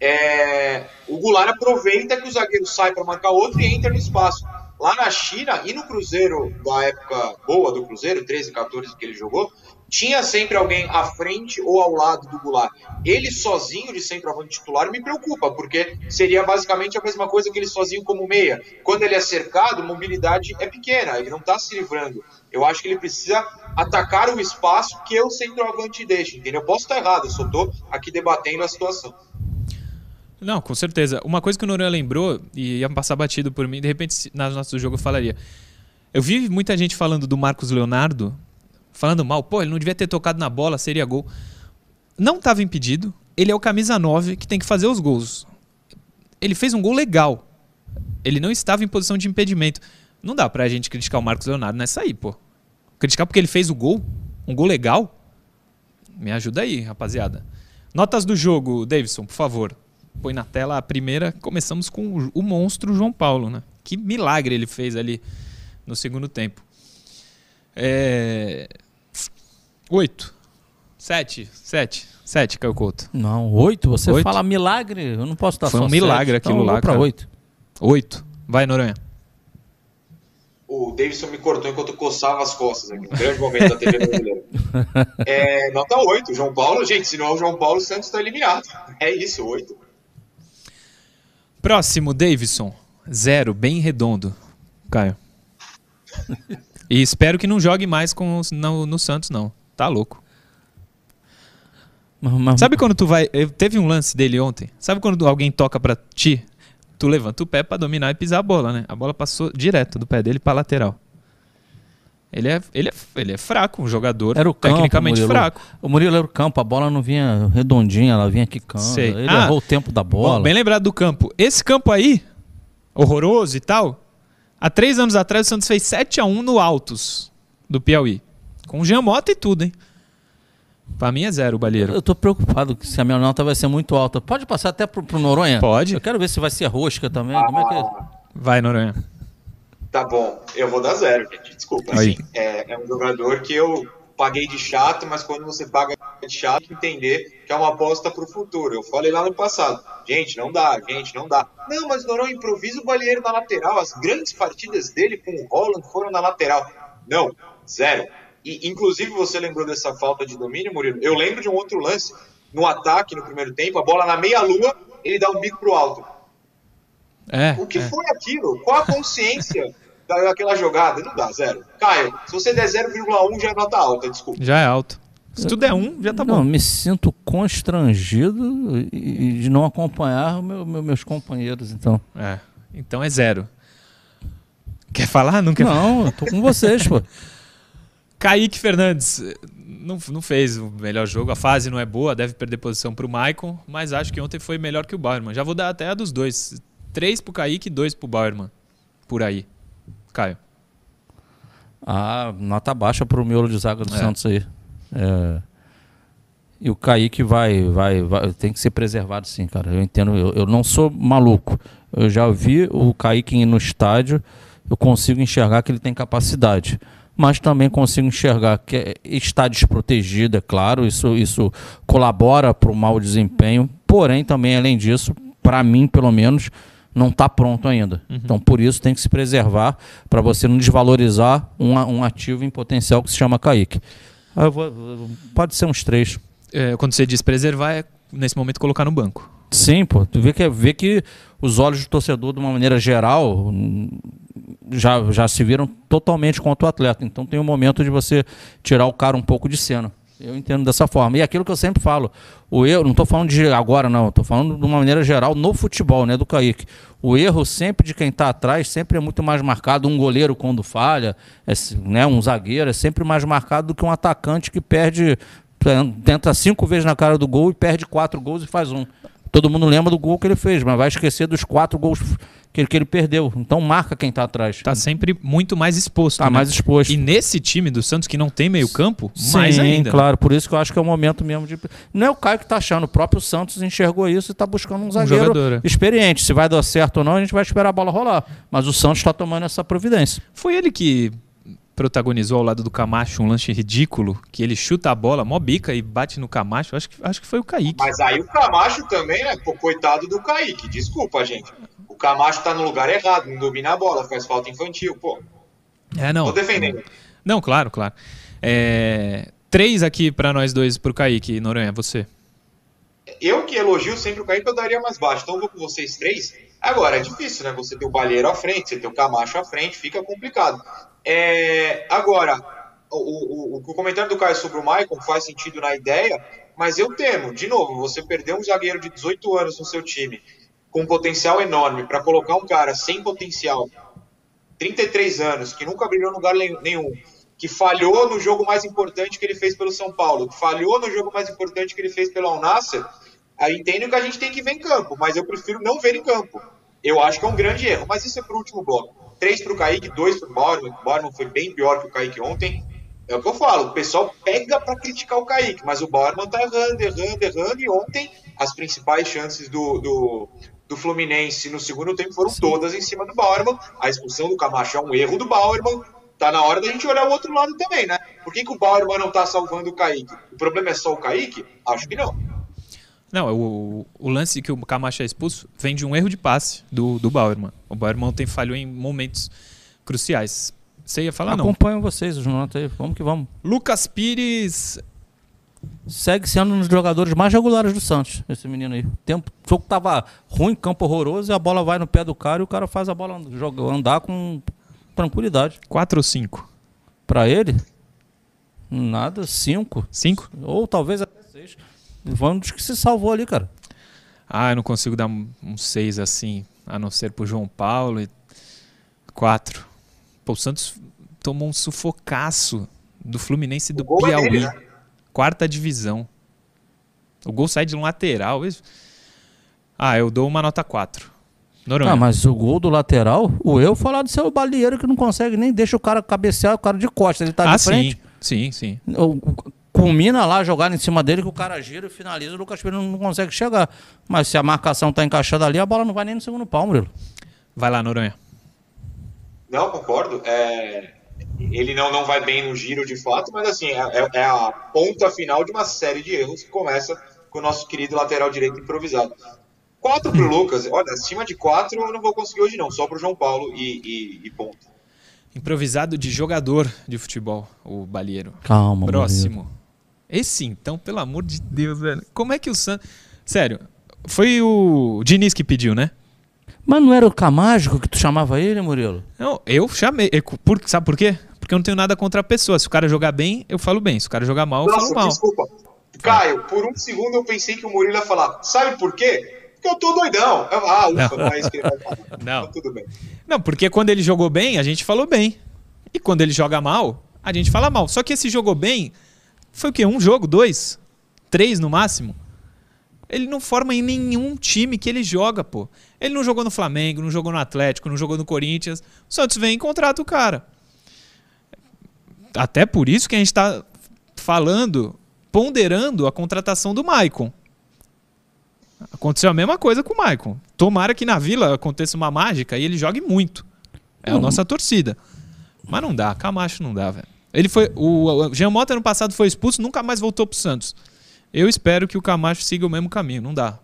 é, o Goulart aproveita que o zagueiro sai para marcar outro e entra no espaço. Lá na China e no Cruzeiro, da época boa do Cruzeiro, 13, 14 que ele jogou, tinha sempre alguém à frente ou ao lado do Goulart. Ele sozinho de centroavante titular me preocupa, porque seria basicamente a mesma coisa que ele sozinho como meia. Quando ele é cercado, mobilidade é pequena, ele não está se livrando. Eu acho que ele precisa atacar o espaço que o centroavante deixa, entendeu? Eu posso estar errado, eu só estou aqui debatendo a situação. Não, com certeza. Uma coisa que o Noronha lembrou, e ia passar batido por mim, de repente, nas notas do jogo eu falaria. Eu vi muita gente falando do Marcos Leonardo, falando mal, pô, ele não devia ter tocado na bola, seria gol. Não estava impedido, ele é o camisa 9 que tem que fazer os gols. Ele fez um gol legal. Ele não estava em posição de impedimento. Não dá pra gente criticar o Marcos Leonardo nessa aí, pô. Criticar porque ele fez o gol? Um gol legal? Me ajuda aí, rapaziada. Notas do jogo, Davidson, por favor. Põe na tela a primeira. Começamos com o monstro João Paulo, né? Que milagre ele fez ali no segundo tempo. É... Oito. Sete. Sete. Sete, Caio Couto. Não, oito? Você oito? fala milagre? Eu não posso estar Foi só um milagre sete. aquilo então, lá, para oito. Oito. Vai, Noronha o Davidson me cortou enquanto eu coçava as costas aqui. Um grande momento da TV brasileira. É, nota 8. João Paulo, gente, se não é o João Paulo, o Santos está eliminado. É isso, 8. Próximo, Davidson. Zero, bem redondo. Caio. E espero que não jogue mais com, no, no Santos, não. Tá louco. Sabe quando tu vai. Teve um lance dele ontem. Sabe quando alguém toca pra ti? Tu levanta o pé para dominar e pisar a bola, né? A bola passou direto do pé dele para lateral. Ele é, ele, é, ele é fraco, um jogador era o campo, tecnicamente Murilo. fraco. O Murilo era o campo, a bola não vinha redondinha, ela vinha quicando. Sei. Ele ah, errou o tempo da bola. Bom, bem lembrado do campo. Esse campo aí, horroroso e tal, há três anos atrás o Santos fez 7 a 1 no Altos do Piauí. Com o Jean Mota e tudo, hein? Pra mim é zero o Balheiro. Eu tô preocupado se a minha nota vai ser muito alta. Pode passar até pro, pro Noronha? Pode. Eu quero ver se vai ser rosca também. Como é que é? Vai, Noronha. Tá bom. Eu vou dar zero, gente. Desculpa. Assim, é, é, um jogador que eu paguei de chato, mas quando você paga de chato, tem que entender que é uma aposta pro futuro. Eu falei lá no passado. Gente, não dá, gente, não dá. Não, mas Noronha improvisa o Balheiro na lateral. As grandes partidas dele com o Holland foram na lateral. Não, zero. E, inclusive, você lembrou dessa falta de domínio, Murilo? Eu lembro de um outro lance no ataque no primeiro tempo, a bola na meia-lua, ele dá um bico pro alto. É, o que é. foi aquilo? Qual a consciência daquela jogada? Não dá, zero. Caio, se você der 0,1 já é nota alta, desculpa. Já é alto. Se tu der um, já tá não, bom. me sinto constrangido de não acompanhar meu, meu, meus companheiros, então. É, então é zero. Quer falar? Não quer Não, eu tô com vocês, pô. Kaique Fernandes, não, não fez o melhor jogo. A fase não é boa, deve perder posição pro Maicon, mas acho que ontem foi melhor que o Bauerman. Já vou dar até a dos dois. Três pro Kaique e dois pro Bauerman. Por aí. Caio. Ah, nota baixa pro miolo de zaga do é. Santos aí. É... E o Kaique vai, vai, vai, tem que ser preservado sim, cara. Eu entendo, eu, eu não sou maluco. Eu já vi o Kaique no estádio, eu consigo enxergar que ele tem capacidade. Mas também consigo enxergar que está desprotegido, é claro, isso, isso colabora para o mau desempenho. Porém, também, além disso, para mim, pelo menos, não está pronto ainda. Uhum. Então, por isso, tem que se preservar para você não desvalorizar um, um ativo em potencial que se chama Kaique. Vou, pode ser uns três. É, quando você diz preservar, é nesse momento colocar no banco. Sim, pô. Tu vê que, vê que os olhos do torcedor, de uma maneira geral, já, já se viram totalmente contra o atleta. Então tem um momento de você tirar o cara um pouco de cena. Eu entendo dessa forma. E aquilo que eu sempre falo, o erro, não estou falando de agora, não, estou falando de uma maneira geral no futebol, né, do Kaique. O erro sempre de quem está atrás sempre é muito mais marcado. Um goleiro quando falha, é, né, um zagueiro, é sempre mais marcado do que um atacante que perde, tenta cinco vezes na cara do gol e perde quatro gols e faz um. Todo mundo lembra do gol que ele fez, mas vai esquecer dos quatro gols que ele, que ele perdeu. Então marca quem está atrás. Está sempre muito mais exposto. Está né? mais exposto. E nesse time do Santos que não tem meio campo, Sim, mais ainda. claro. Por isso que eu acho que é o momento mesmo de... Não é o Caio que está achando, o próprio Santos enxergou isso e está buscando um zagueiro um jogador, é. experiente. Se vai dar certo ou não, a gente vai esperar a bola rolar. Mas o Santos está tomando essa providência. Foi ele que protagonizou ao lado do Camacho um lance ridículo, que ele chuta a bola, mó bica e bate no Camacho. Acho que, acho que foi o Kaique. Mas aí o Camacho também, né? Pô, coitado do Kaique. Desculpa, gente. O Camacho tá no lugar errado, não domina a bola, faz falta infantil, pô. É, não. Tô defendendo. Não, claro, claro. É... Três aqui para nós dois pro Kaique, Noronha, você. Eu que elogio sempre o Kaique, eu daria mais baixo. Então eu vou com vocês três. Agora, é difícil, né? Você tem o Balheiro à frente, você tem o Camacho à frente, fica complicado. É, agora, o, o, o, comentário do Caio sobre o Maicon faz sentido na ideia, mas eu temo, de novo, você perder um zagueiro de 18 anos no seu time, com um potencial enorme, para colocar um cara sem potencial, 33 anos, que nunca brilhou em lugar nenhum, que falhou no jogo mais importante que ele fez pelo São Paulo, que falhou no jogo mais importante que ele fez pelo Alnasser, aí entendo que a gente tem que ver em campo, mas eu prefiro não ver em campo. Eu acho que é um grande erro, mas isso é para o último bloco três para o Kaique, dois para o Borman. O Borman foi bem pior que o Kaique ontem. É o que eu falo, o pessoal pega para criticar o Kaique, mas o Borman tá errando, errando, errando. E ontem as principais chances do, do, do Fluminense no segundo tempo foram Sim. todas em cima do Bauerman. A expulsão do Camacho é um erro do Bauerman. Tá na hora da gente olhar o outro lado também, né? Por que, que o Bauerman não tá salvando o Kaique? O problema é só o Kaique? Acho que não. Não, o, o lance que o Camacho é expulso vem de um erro de passe do, do Bauerman. O Bauerman tem falhou em momentos cruciais. Você ia falar, Acompanho não? Acompanho vocês, Jonathan. Aí. Vamos que vamos. Lucas Pires. Segue sendo um dos jogadores mais regulares do Santos, esse menino aí. O tempo, o jogo tava ruim, campo horroroso, e a bola vai no pé do cara e o cara faz a bola jogar, andar com tranquilidade. Quatro ou cinco? Para ele? Nada, cinco. Cinco? Ou talvez até seis. Foi um dos que se salvou ali, cara. Ah, eu não consigo dar um 6 assim, a não ser pro João Paulo. E 4. Pô, o Santos tomou um sufocaço do Fluminense do é Piauí. Dele, né? Quarta divisão. O gol sai de um lateral. Ah, eu dou uma nota 4. Noronha. Ah, mas o gol do lateral, o eu falar do seu balieiro que não consegue nem deixa o cara cabecear o cara de costas. Ele tá ah, de frente. Sim, sim, sim. O, culmina lá, jogar em cima dele, que o cara gira e finaliza, o Lucas Pires não consegue chegar. Mas se a marcação tá encaixada ali, a bola não vai nem no segundo pau, Murilo. Vai lá, Noronha. Não, concordo. É... Ele não, não vai bem no giro de fato, mas assim, é, é, é a ponta final de uma série de erros que começa com o nosso querido lateral direito improvisado. Quatro pro Lucas, olha, acima de quatro eu não vou conseguir hoje não, só pro João Paulo e, e, e ponto. Improvisado de jogador de futebol, o Balheiro. Calma, Próximo. Esse então, pelo amor de Deus, velho. Como é que o Santos. Sério, foi o Diniz que pediu, né? Mas não era o Camágico que tu chamava ele, Murilo? Não, eu chamei. Por, sabe por quê? Porque eu não tenho nada contra a pessoa. Se o cara jogar bem, eu falo bem. Se o cara jogar mal, eu Nossa, falo mal. Desculpa. Caio, por um segundo eu pensei que o Murilo ia falar. Sabe por quê? Porque eu tô doidão. Eu, ah, ufa, não é isso que ele vai falar. Não. Tá tudo bem. Não, porque quando ele jogou bem, a gente falou bem. E quando ele joga mal, a gente fala mal. Só que esse jogou bem Foi o quê? Um jogo? Dois? Três no máximo? Ele não forma em nenhum time que ele joga, pô. Ele não jogou no Flamengo, não jogou no Atlético, não jogou no Corinthians. O Santos vem e contrata o cara. Até por isso que a gente está falando, ponderando a contratação do Maicon. Aconteceu a mesma coisa com o Maicon. Tomara que na Vila aconteça uma mágica e ele jogue muito. É a nossa torcida. Mas não dá, Camacho não dá, velho. Ele foi. O, Jean Mota ano passado foi expulso, nunca mais voltou pro Santos. Eu espero que o Camacho siga o mesmo caminho. Não dá.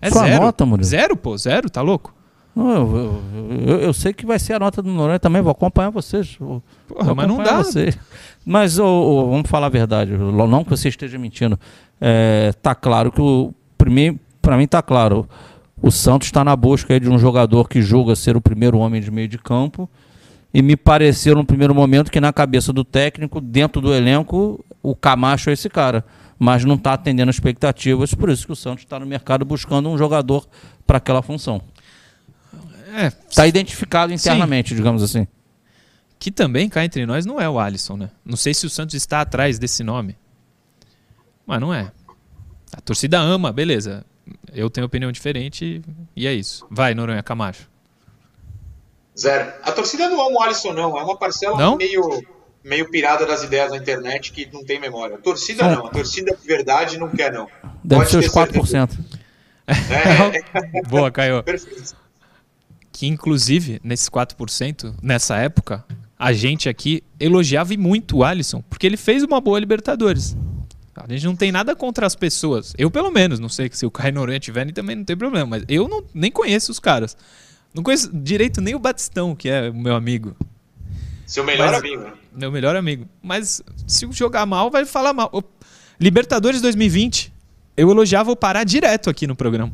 É Sua zero. nota, Murilo? Zero, pô. Zero, tá louco? Não, eu, eu, eu, sei que vai ser a nota do Noronha também, vou acompanhar vocês. Vou, Porra, vou mas não dá. Vocês. Mas oh, oh, vamos falar a verdade, não que você esteja mentindo. É, tá claro que o. Para mim tá claro. O Santos está na busca de um jogador que julga ser o primeiro homem de meio de campo. E me pareceu no primeiro momento que na cabeça do técnico, dentro do elenco, o Camacho é esse cara, mas não está atendendo expectativas, por isso que o Santos está no mercado buscando um jogador para aquela função. Está é, identificado internamente, sim. digamos assim. Que também, cá entre nós, não é o Alisson, né? Não sei se o Santos está atrás desse nome. Mas não é. A torcida ama, beleza. Eu tenho opinião diferente e é isso. Vai, Noronha Camacho. Zero. A torcida não ama o Alisson, não. É uma parcela não? meio meio pirada das ideias na internet que não tem memória. A torcida não, a torcida de verdade não quer, não. Deve Pode ser os 4%. É. Boa, Caio. Perfeito. Que inclusive, nesses 4%, nessa época, a gente aqui elogiava muito o Alisson, porque ele fez uma boa Libertadores. A gente não tem nada contra as pessoas. Eu, pelo menos, não sei se o Caio Noronha tiver, também não tem problema, mas eu não, nem conheço os caras. Não conheço direito nem o Batistão, que é o meu amigo. Seu melhor mas, amigo. Meu melhor amigo. Mas se jogar mal, vai falar mal. O Libertadores 2020, eu elogiava o Pará direto aqui no programa.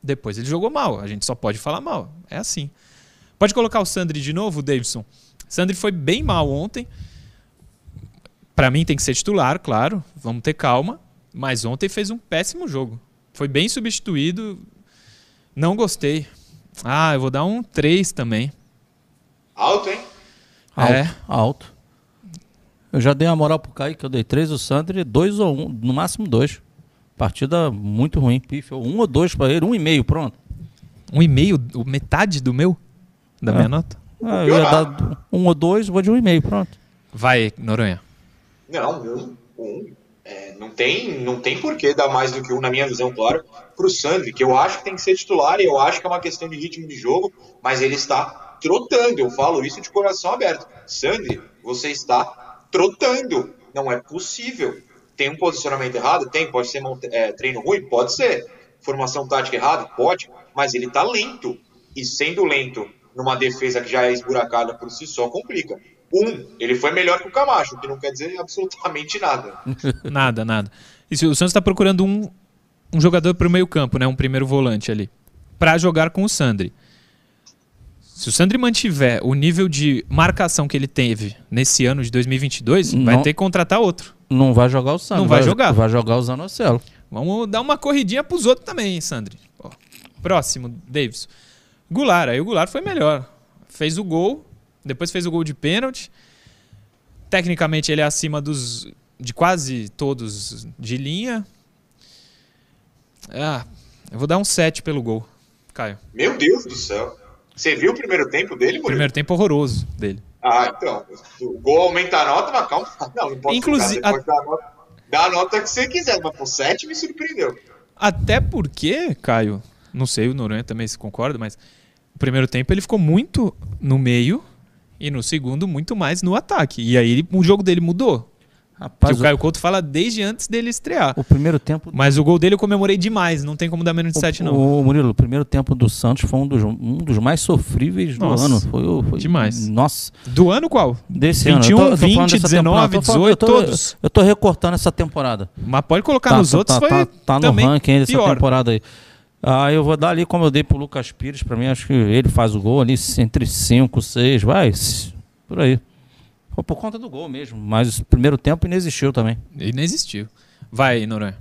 Depois ele jogou mal. A gente só pode falar mal. É assim. Pode colocar o Sandri de novo, Davidson? Sandri foi bem mal ontem. Para mim tem que ser titular, claro. Vamos ter calma. Mas ontem fez um péssimo jogo. Foi bem substituído. Não gostei. Ah, eu vou dar um 3 também. Alto, hein? Alto, é. alto. Eu já dei uma moral pro Kaique, eu dei três, o Sandri, dois ou um, no máximo dois. Partida muito ruim, pífio. Um ou dois para ele, um e meio, pronto. Um e meio? Metade do meu? Da é. minha nota? Ah, eu ia dar um ou dois, vou de um e meio, pronto. Vai, Noronha. Não, um. um. É, não tem, não tem por que dar mais do que um, na minha visão, claro, pro Sandri, que eu acho que tem que ser titular e eu acho que é uma questão de ritmo de jogo, mas ele está trotando. Eu falo isso de coração aberto. Sandri, você está trotando. Não é possível. Tem um posicionamento errado? Tem. Pode ser é, treino ruim? Pode ser. Formação tática errada? Pode. Mas ele está lento. E sendo lento numa defesa que já é esburacada por si só, complica. Um, ele foi melhor que o Camacho, que não quer dizer absolutamente nada. nada, nada. E o Santos está procurando um, um jogador para o meio campo, né? um primeiro volante ali, para jogar com o Sandri. Se o Sandri mantiver o nível de marcação que ele teve nesse ano de 2022, não, vai ter que contratar outro. Não vai jogar o Sandri. Não vai, vai jogar. Vai jogar o Zanocelo. Vamos dar uma corridinha pros outros também, hein, Sandri. Ó, próximo, Davis. Goulart. Aí o Goulart foi melhor. Fez o gol, depois fez o gol de pênalti. Tecnicamente ele é acima dos de quase todos de linha. Ah, eu vou dar um 7 pelo gol, Caio. Meu Deus do céu. Você viu o primeiro tempo dele, Murilo? Primeiro tempo horroroso dele. Ah, então. O gol aumenta a nota, mas calma. Não, não pode Inclusive, a... dar, a nota, dá a nota que você quiser, mas por 7 me surpreendeu. Até porque, Caio, não sei, o Noronha também se concorda, mas o primeiro tempo ele ficou muito no meio e no segundo muito mais no ataque. E aí o jogo dele mudou. Rapaz, o Caio Couto fala desde antes dele estrear. O primeiro tempo. Mas o gol dele eu comemorei demais, não tem como dar menos de 7, não. O Murilo, o primeiro tempo do Santos foi um dos, um dos mais sofríveis do ano. Foi, foi, demais. Nossa. Do ano qual? Desse 21, ano. 20, 19, 18, eu tô, todos. Eu tô recortando essa temporada. Mas pode colocar tá, nos tá, outros, tá, foi. Tá, tá no ranking dessa temporada aí. Ah, eu vou dar ali como eu dei pro Lucas Pires, pra mim, acho que ele faz o gol ali entre 5, 6, vai, por aí. Foi por conta do gol mesmo, mas o primeiro tempo inexistiu também. Inexistiu. Vai, Noronha.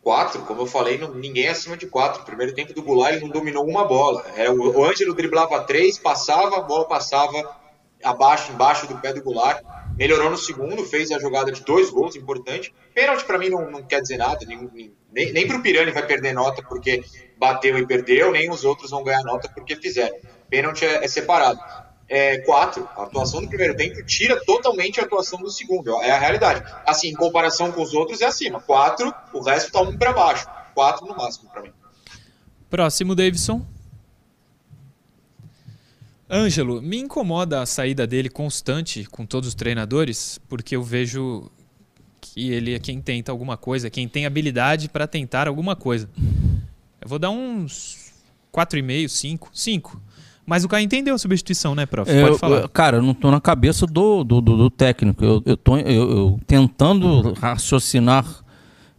Quatro, como eu falei, não, ninguém é acima de quatro. Primeiro tempo do Goulart ele não dominou uma bola. Era, o, o Ângelo driblava três, passava, a bola passava abaixo, embaixo do pé do Goulart. Melhorou no segundo, fez a jogada de dois gols, importante. Pênalti para mim não, não, quer dizer nada, nem, nem, nem pro Pirani vai perder nota porque bateu e perdeu, nem os outros vão ganhar nota porque fizeram. Pênalti é, é separado. É, quatro, a atuação do primeiro tempo tira totalmente a atuação do segundo, é a realidade. Assim, em comparação com os outros é acima. Quatro, o resto tá um para baixo. Quatro no máximo para mim. Próximo, Davidson. Ângelo, me incomoda a saída dele constante com todos os treinadores, porque eu vejo que ele é quem tenta alguma coisa, quem tem habilidade para tentar alguma coisa. Eu vou dar uns 4,5, 5. 5. Mas o cara entendeu a substituição, né, prof? Pode eu, falar. cara, eu não estou na cabeça do, do, do, do técnico. Eu, eu tô eu, eu, tentando raciocinar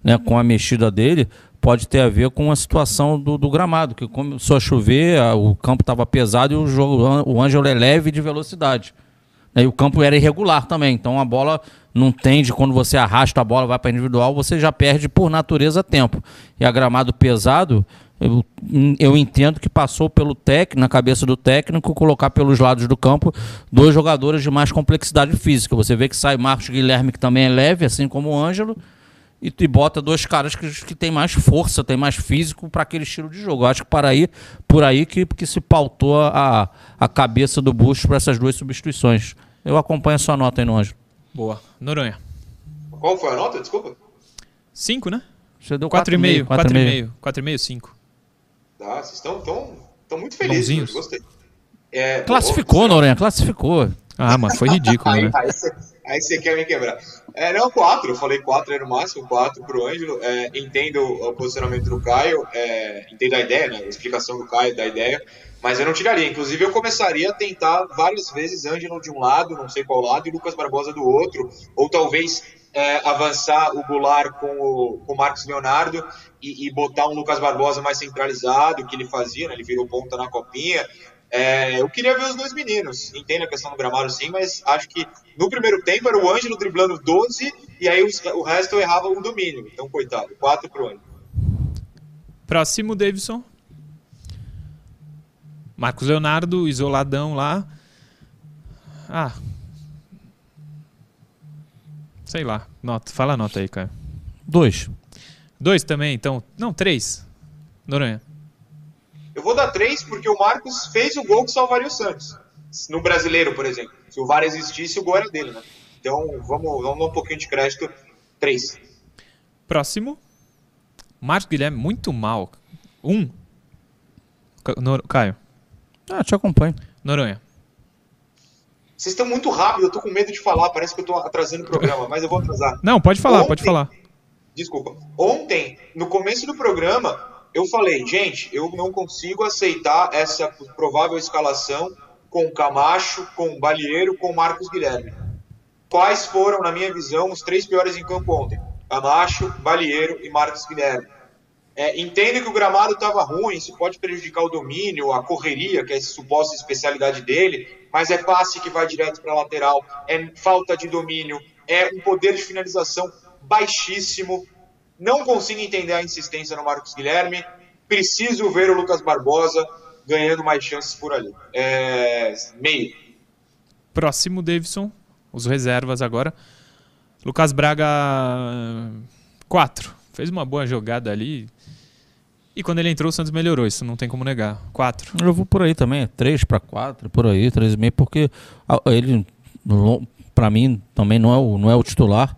né, com a mexida dele pode ter a ver com a situação do, do gramado, que começou a chover, a, o campo estava pesado e o, jogo, o Ângelo é leve de velocidade. E o campo era irregular também, então a bola não tende, quando você arrasta a bola, vai para individual, você já perde por natureza tempo. E a gramado pesado, eu, eu, entendo que passou pelo técnico, na cabeça do técnico, colocar pelos lados do campo dois jogadores de mais complexidade física. Você vê que sai Marcos Guilherme, que também é leve, assim como o Ângelo, e, e bota dois caras que, que tem mais força, tem mais físico para aquele estilo de jogo. Eu acho que para aí, por aí que, que se pautou a, a cabeça do Bush para essas duas substituições. Eu acompanho a sua nota aí no Anjo. Boa. Noronha. Qual foi a nota? Desculpa. 5, né? Você deu 4,5. 4,5. 4,5, 5. Tá, vocês estão tão, tão muito felizes. Gostei. É, classificou, Noronha, classificou. Ah, mas foi ridículo, aí, né? Aí, aí você quer me quebrar. É, não, quatro. Eu falei quatro aí no máximo, quatro pro Ângelo. É, entendo o posicionamento do Caio, é, entendo a ideia, né? A explicação do Caio, da ideia. Mas eu não tiraria. Inclusive, eu começaria a tentar várias vezes Ângelo de um lado, não sei qual lado, e Lucas Barbosa do outro. Ou talvez é, avançar o Goulart com o, com o Marcos Leonardo e, e, botar um Lucas Barbosa mais centralizado, que ele fazia, né? Ele virou ponta na copinha. É, eu queria ver os dois meninos. Entendo a questão do gramado sim, mas acho que no primeiro tempo era o Ângelo driblando 12 e aí os, o resto eu errava o domínio. Então, coitado, 4 pro Ângelo. Próximo, Davidson. Marcos Leonardo, isoladão lá. Ah. Sei lá. Nota. Fala a nota aí, cara. Dois. Dois também, então. Não, três. Noronha. Eu vou dar três porque o Marcos fez o gol que salvaria o Santos. No brasileiro, por exemplo. Se o VAR existisse, o gol era dele, né? Então vamos, vamos dar um pouquinho de crédito. Três. Próximo. Marcos Guilherme, muito mal. Um. Caio. Ah, te acompanho. Noronha. Vocês estão muito rápido, eu tô com medo de falar, parece que eu tô atrasando o programa, mas eu vou atrasar. Não, pode falar, Ontem, pode falar. Desculpa. Ontem, no começo do programa, eu falei, gente, eu não consigo aceitar essa provável escalação com Camacho, com Balieiro, com Marcos Guilherme. Quais foram, na minha visão, os três piores em campo ontem? Camacho, Balieiro e Marcos Guilherme. É, entendo que o gramado estava ruim, isso pode prejudicar o domínio, a correria, que é a suposta especialidade dele, mas é passe que vai direto para a lateral, é falta de domínio, é um poder de finalização baixíssimo, não consigo entender a insistência no Marcos Guilherme. Preciso ver o Lucas Barbosa ganhando mais chances por ali. É... Meio. Próximo, Davidson. Os reservas agora. Lucas Braga, 4. Fez uma boa jogada ali. E quando ele entrou, o Santos melhorou, isso não tem como negar. 4. Eu vou por aí também, 3 para 4, por aí, 3,5, porque ele, para mim, também não é o, não é o titular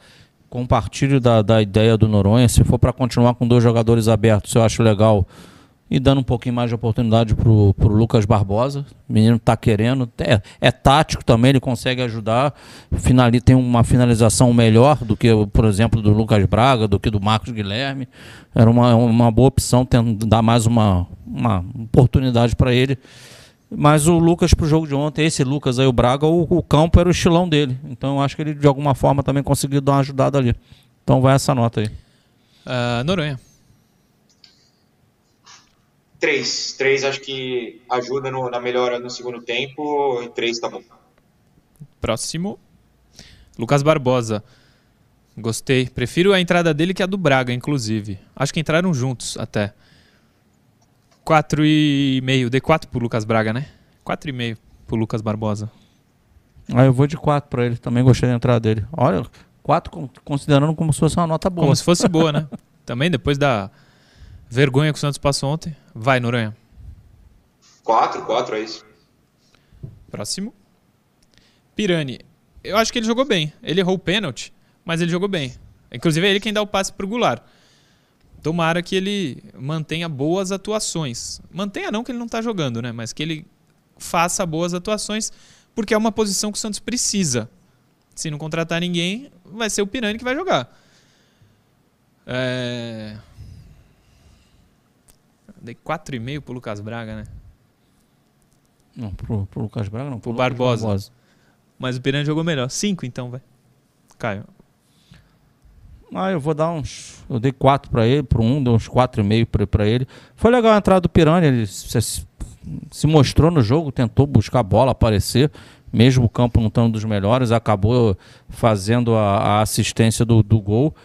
compartilho da, da ideia do Noronha. Se for para continuar com dois jogadores abertos, eu acho legal. E dando um pouquinho mais de oportunidade para o Lucas Barbosa. O menino está querendo. É, é, tático também, ele consegue ajudar. Finali, tem uma finalização melhor do que, por exemplo, do Lucas Braga, do que do Marcos Guilherme. Era uma, uma boa opção dar mais uma, uma oportunidade para ele. Mas o Lucas pro jogo de ontem, esse Lucas aí, o Braga, o, o campo era o estilão dele. Então eu acho que ele de alguma forma também conseguiu dar uma ajudada ali. Então vai essa nota aí. Uh, Noronha. Três. Três acho que ajuda no, na melhora no segundo tempo. E três tá bom. Próximo. Lucas Barbosa. Gostei. Prefiro a entrada dele que a do Braga, inclusive. Acho que entraram juntos até. 4,5. Dei 4 pro Lucas Braga, né? 4,5 pro Lucas Barbosa. Ah, eu vou de 4 para ele. Também gostei da entrada dele. Olha, 4 considerando como se fosse uma nota boa. Como se fosse boa, né? Também depois da vergonha que o Santos passou ontem. Vai, Noronha. 4, 4 é isso. Próximo. Pirani. Eu acho que ele jogou bem. Ele errou o pênalti, mas ele jogou bem. Inclusive é ele quem dá o passe pro Goulart. Tomara que ele mantenha boas atuações. Mantenha não que ele não está jogando, né? Mas que ele faça boas atuações, porque é uma posição que o Santos precisa. Se não contratar ninguém, vai ser o Pirani que vai jogar. É... Dei 4,5 pro Lucas Braga, né? Não, pro, pro Lucas Braga não. Pro, pro Barbosa. Barbosa. Mas o Pirani jogou melhor. 5 então, vai. Caio. Ah, eu vou dar uns. Eu dei 4 para ele, pro um, dei uns 4,5 para ele. Foi legal a entrada do Pirani, ele se, se mostrou no jogo, tentou buscar a bola, aparecer, mesmo o campo não estando dos melhores, acabou fazendo a, a assistência do, do gol.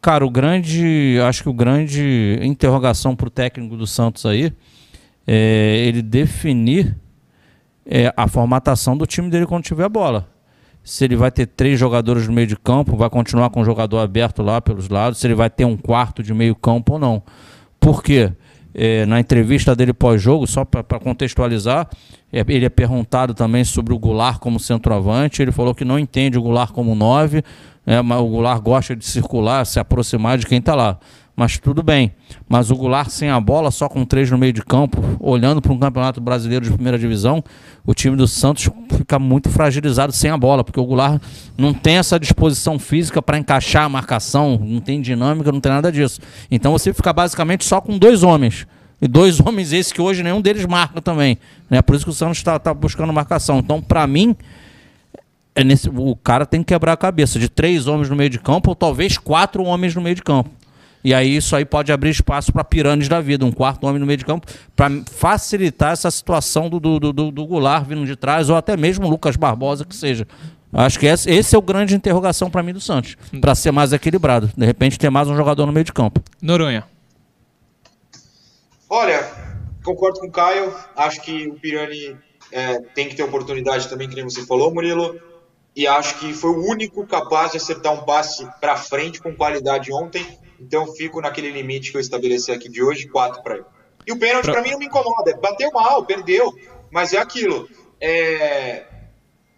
Cara, o grande, acho que o grande interrogação para o técnico do Santos aí é ele definir é, a formatação do time dele quando tiver a bola. Se ele vai ter três jogadores no meio de campo, vai continuar com o jogador aberto lá pelos lados, se ele vai ter um quarto de meio campo ou não. Por quê? É, na entrevista dele pós-jogo, só para contextualizar, é, ele é perguntado também sobre o Goulart como centroavante. Ele falou que não entende o Goulart como nove, é, mas o Goulart gosta de circular, se aproximar de quem está lá. Mas tudo bem. Mas o Goulart sem a bola, só com três no meio de campo, olhando para um campeonato brasileiro de primeira divisão, o time do Santos fica muito fragilizado sem a bola, porque o Goulart não tem essa disposição física para encaixar a marcação, não tem dinâmica, não tem nada disso. Então você fica basicamente só com dois homens. E dois homens esses que hoje nenhum deles marca também. Né? Por isso que o Santos está tá buscando marcação. Então, para mim, é nesse, o cara tem que quebrar a cabeça de três homens no meio de campo ou talvez quatro homens no meio de campo. E aí isso aí pode abrir espaço para pirâmides da vida, um quarto homem no meio de campo, para facilitar essa situação do, do, do, do Goulart vindo de trás, ou até mesmo o Lucas Barbosa, que seja. Acho que esse, esse é o grande interrogação para mim do Santos, para ser mais equilibrado. De repente ter mais um jogador no meio de campo. Noronha. Olha, concordo com o Caio. Acho que o Pirani é, tem que ter oportunidade também, que nem você falou, Murilo e acho que foi o único capaz de acertar um passe para frente com qualidade ontem. Então fico naquele limite que eu estabeleci aqui de hoje, 4 para ele. E o pênalti para mim não me incomoda. Bateu mal, perdeu, mas é aquilo. É...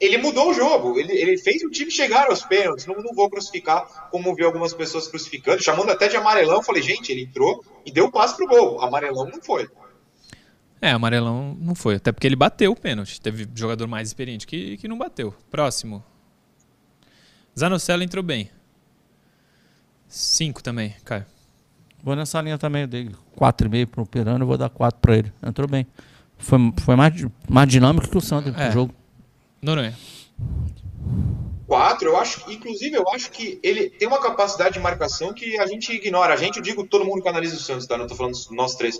Ele mudou o jogo, ele, ele, fez o time chegar aos pênaltis. Não, não vou crucificar como vi algumas pessoas crucificando, chamando até de amarelão. Eu falei, gente, ele entrou e deu o passe pro gol. Amarelão não foi. É, amarelão não foi. Até porque ele bateu o pênalti. Teve jogador mais experiente que, que não bateu. Próximo. Zanocelo entrou bem. Cinco também, Caio. Vou nessa linha também dele. Quatro e meio pro Pirano, eu vou dar quatro para ele. Entrou bem. Foi, foi mais, mais dinâmico que o Santos é. no jogo. Noronha. Quatro, eu acho, inclusive eu acho que ele tem uma capacidade de marcação que a gente ignora. A gente, eu digo todo mundo que analisa o Santos, tá? Não tô falando nós três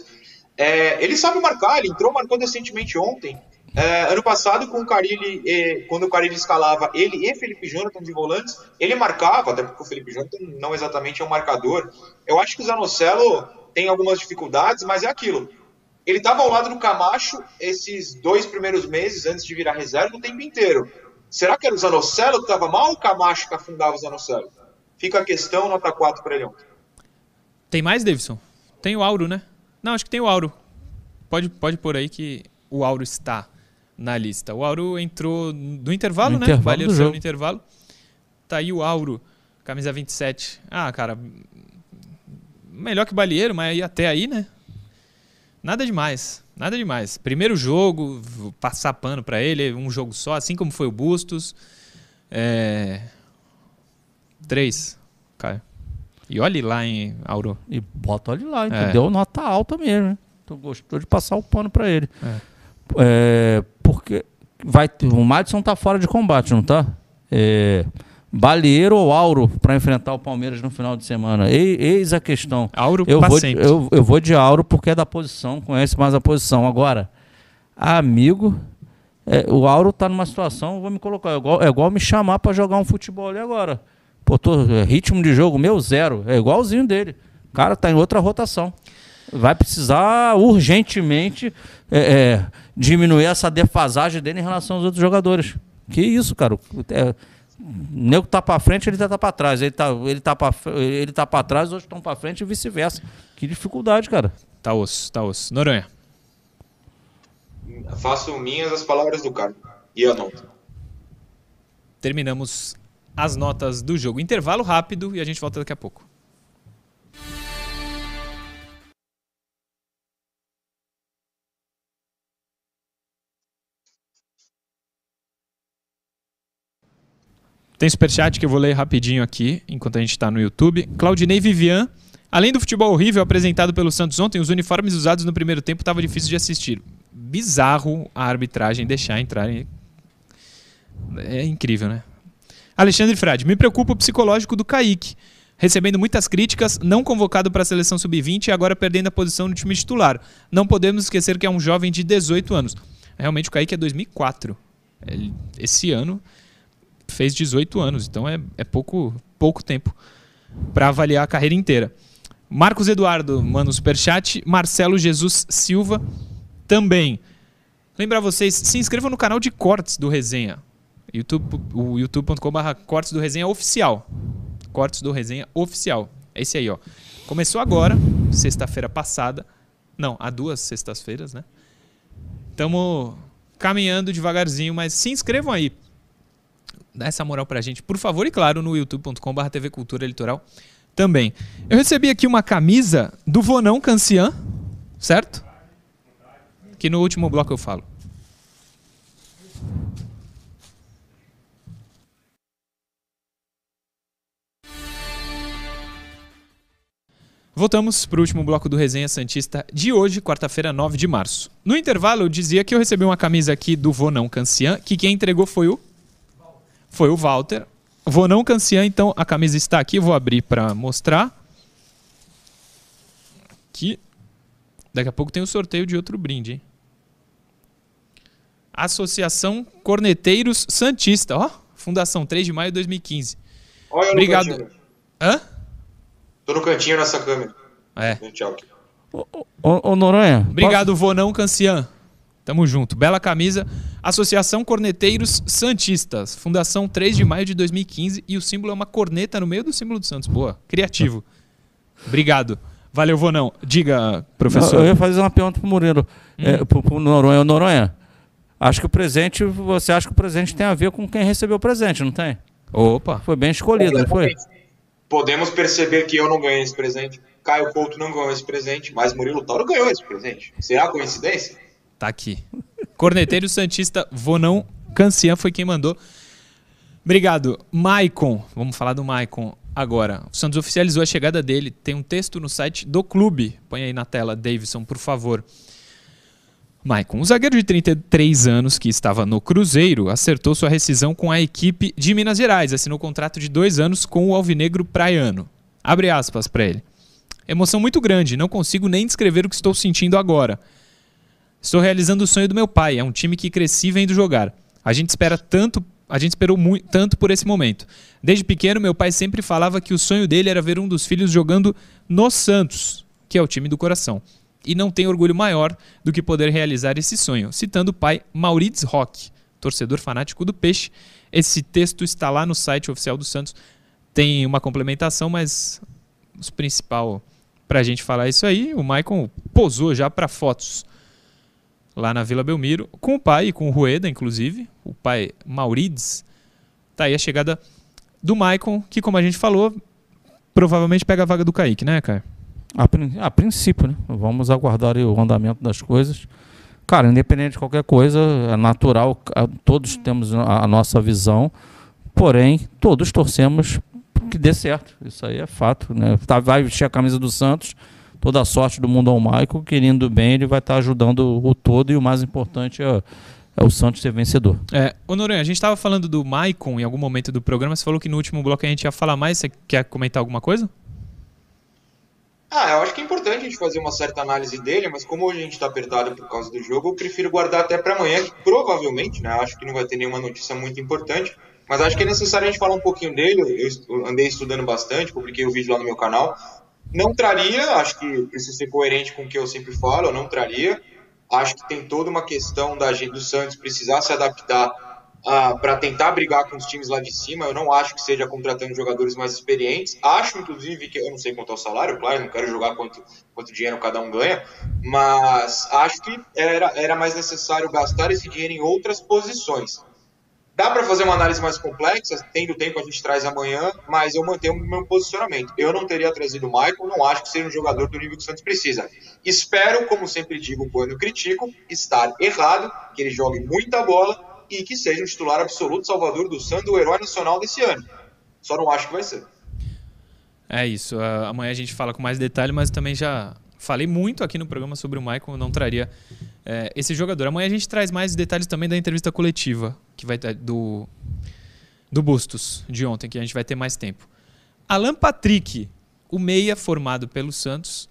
é, ele sabe marcar, ele entrou, marcou decentemente ontem. É, ano passado, com o Carilli, eh, quando o Carilli escalava ele e Felipe Jonathan de volantes, ele marcava, até porque o Felipe Jonathan não exatamente é um marcador. Eu acho que o Zanocelo tem algumas dificuldades, mas é aquilo. Ele estava ao lado do Camacho esses dois primeiros meses antes de virar reserva o tempo inteiro. Será que era o Zanocelo que estava mal ou o Camacho que afundava o Zanocelo? Fica a questão, nota 4 para ele ontem. Tem mais, Davidson? Tem o Auro, né? Não, acho que tem o Auro. Pode, pode pôr aí que o Auro está na lista. O Auro entrou no intervalo, no né? Intervalo Valeu no intervalo. Tá aí o Auro, camisa 27. Ah, cara, melhor que Balieiro, mas até aí, né? Nada demais, nada demais. Primeiro jogo, passar pano para ele, um jogo só, assim como foi o Bustos. É... Três, Caio. E olhe lá em Auro. E bota olhe lá, entendeu? É. Nota alta mesmo. Né? Tu gostou de passar o pano para ele. É. é. Porque vai o Madison tá fora de combate, não tá? É, Balieiro ou Auro para enfrentar o Palmeiras no final de semana? Eis a questão. Auro eu vou, de, eu, eu vou de Auro porque é da posição, conhece mais a posição. Agora, amigo, é, o Auro tá numa situação, vou me colocar, é igual, é igual me chamar para jogar um futebol ali agora. Pô, tô, é, ritmo de jogo meu zero. É igualzinho dele. O cara tá em outra rotação. Vai precisar urgentemente é, é, diminuir essa defasagem dele em relação aos outros jogadores. Que isso, cara? É, o nego tá para frente, ele tá para trás. Ele tá, ele tá para ele tá para trás, outros estão para frente e vice-versa. Que dificuldade, cara. Tá osso, tá osso. Noronha. Faço minhas as palavras do cara. E anoto. Terminamos as notas do jogo. Intervalo rápido e a gente volta daqui a pouco. Tem superchat que eu vou ler rapidinho aqui, enquanto a gente está no YouTube. Claudinei Vivian. Além do futebol horrível apresentado pelo Santos ontem, os uniformes usados no primeiro tempo estavam difíceis de assistir. Bizarro a arbitragem deixar entrar. É incrível, né? Alexandre Frade. Me preocupa o psicológico do Kaique. Recebendo muitas críticas, não convocado para a seleção sub-20 e agora perdendo a posição no time titular. Não podemos esquecer que é um jovem de 18 anos. Realmente o Kaique é 2004. Esse ano fez 18 anos, então é, é pouco, pouco tempo para avaliar a carreira inteira. Marcos Eduardo manda um superchat, Marcelo Jesus Silva também. Lembrar vocês, se inscrevam no canal de cortes do Resenha. YouTube, o youtube.com.br cortes do Resenha Oficial. Cortes do Resenha Oficial. É esse aí, ó. Começou agora, sexta-feira passada. Não, há duas sextas-feiras, né? Estamos caminhando devagarzinho, mas se inscrevam aí dá essa moral pra gente, por favor, e claro, no youtube.com.br TV Cultura Litoral também. Eu recebi aqui uma camisa do Vonão Cancian, certo? Que no último bloco eu falo. Voltamos para o último bloco do Resenha Santista de hoje, quarta-feira, 9 de março. No intervalo, eu dizia que eu recebi uma camisa aqui do Vonão Cancian, que quem entregou foi o foi o Walter. Vou não Cancian, então a camisa está aqui, vou abrir para mostrar. Aqui. Daqui a pouco tem o um sorteio de outro brinde, hein? Associação Corneteiros Santista, ó, fundação 3 de maio de 2015. Olha Obrigado. No Hã? Tô no cantinho nessa câmera. É. Tchau. Ô, ô, ô Noronha. Obrigado, posso... Vonão Cancian. Tamo junto. Bela camisa. Associação Corneteiros Santistas. Fundação 3 de maio de 2015. E o símbolo é uma corneta no meio do símbolo do Santos. Boa. Criativo. Obrigado. Valeu, Vonão. Diga, professor. Eu ia fazer uma pergunta pro Murilo. Hum. É, pro, pro Noronha. Noronha, acho que o presente, você acha que o presente tem a ver com quem recebeu o presente, não tem? Opa. Foi bem escolhido, não foi? Podemos perceber que eu não ganhei esse presente. Caio Couto não ganhou esse presente, mas Murilo Tauro ganhou esse presente. Será coincidência? Tá aqui. Corneteiro Santista Vonão Cancian foi quem mandou. Obrigado. Maicon. Vamos falar do Maicon agora. O Santos oficializou a chegada dele. Tem um texto no site do clube. Põe aí na tela, Davidson, por favor. Maicon, o zagueiro de 33 anos que estava no Cruzeiro acertou sua rescisão com a equipe de Minas Gerais. Assinou contrato de dois anos com o Alvinegro Praiano. Abre aspas para ele. Emoção muito grande, não consigo nem descrever o que estou sentindo agora. Estou realizando o sonho do meu pai. É um time que cresci vendo jogar. A gente espera tanto, a gente esperou muito, tanto por esse momento. Desde pequeno, meu pai sempre falava que o sonho dele era ver um dos filhos jogando no Santos, que é o time do coração. E não tem orgulho maior do que poder realizar esse sonho. Citando o pai Maurits Rock, torcedor fanático do Peixe. Esse texto está lá no site oficial do Santos. Tem uma complementação, mas o principal para a gente falar isso aí, o Maicon posou já para fotos lá na Vila Belmiro, com o pai e com o Rueda, inclusive, o pai Maurides. Tá aí a chegada do Maicon, que, como a gente falou, provavelmente pega a vaga do Kaique, né, Caio? A, a princípio, né? Vamos aguardar o andamento das coisas. Cara, independente de qualquer coisa, é natural, todos temos a, a nossa visão, porém, todos torcemos que dê certo. Isso aí é fato, né? Tá, vai vestir a camisa do Santos, toda a sorte do mundo ao Michael, querendo bem, ele vai estar tá ajudando o todo e o mais importante é, é o Santos ser vencedor. É, ô Noronha, a gente estava falando do Maicon em algum momento do programa, você falou que no último bloco a gente ia falar mais, você quer comentar alguma coisa? Ah, eu acho que é importante a gente fazer uma certa análise dele, mas como hoje a gente está apertado por causa do jogo, eu prefiro guardar até para amanhã, que provavelmente, né, acho que não vai ter nenhuma notícia muito importante, mas acho que é necessário a gente falar um pouquinho dele, eu andei estudando bastante, publiquei o um vídeo lá no meu canal, não traria, acho que preciso ser coerente com o que eu sempre falo, eu não traria. Acho que tem toda uma questão da do Santos precisar se adaptar uh, para tentar brigar com os times lá de cima. Eu não acho que seja contratando jogadores mais experientes. Acho, inclusive, que eu não sei quanto é o salário, claro, não quero jogar quanto, quanto dinheiro cada um ganha, mas acho que era, era mais necessário gastar esse dinheiro em outras posições. Dá para fazer uma análise mais complexa, tendo tempo a gente traz amanhã, mas eu mantenho o meu posicionamento. Eu não teria trazido o Michael, não acho que seja um jogador do nível que o Santos precisa. Espero, como sempre digo quando critico, estar errado, que ele jogue muita bola e que seja um titular absoluto Salvador do Santos, o herói nacional desse ano. Só não acho que vai ser. É isso. Uh, amanhã a gente fala com mais detalhe, mas também já falei muito aqui no programa sobre o Michael, não traria é, esse jogador. Amanhã a gente traz mais detalhes também da entrevista coletiva que vai do do Bustos de ontem, que a gente vai ter mais tempo. Alan Patrick, o meia formado pelo Santos,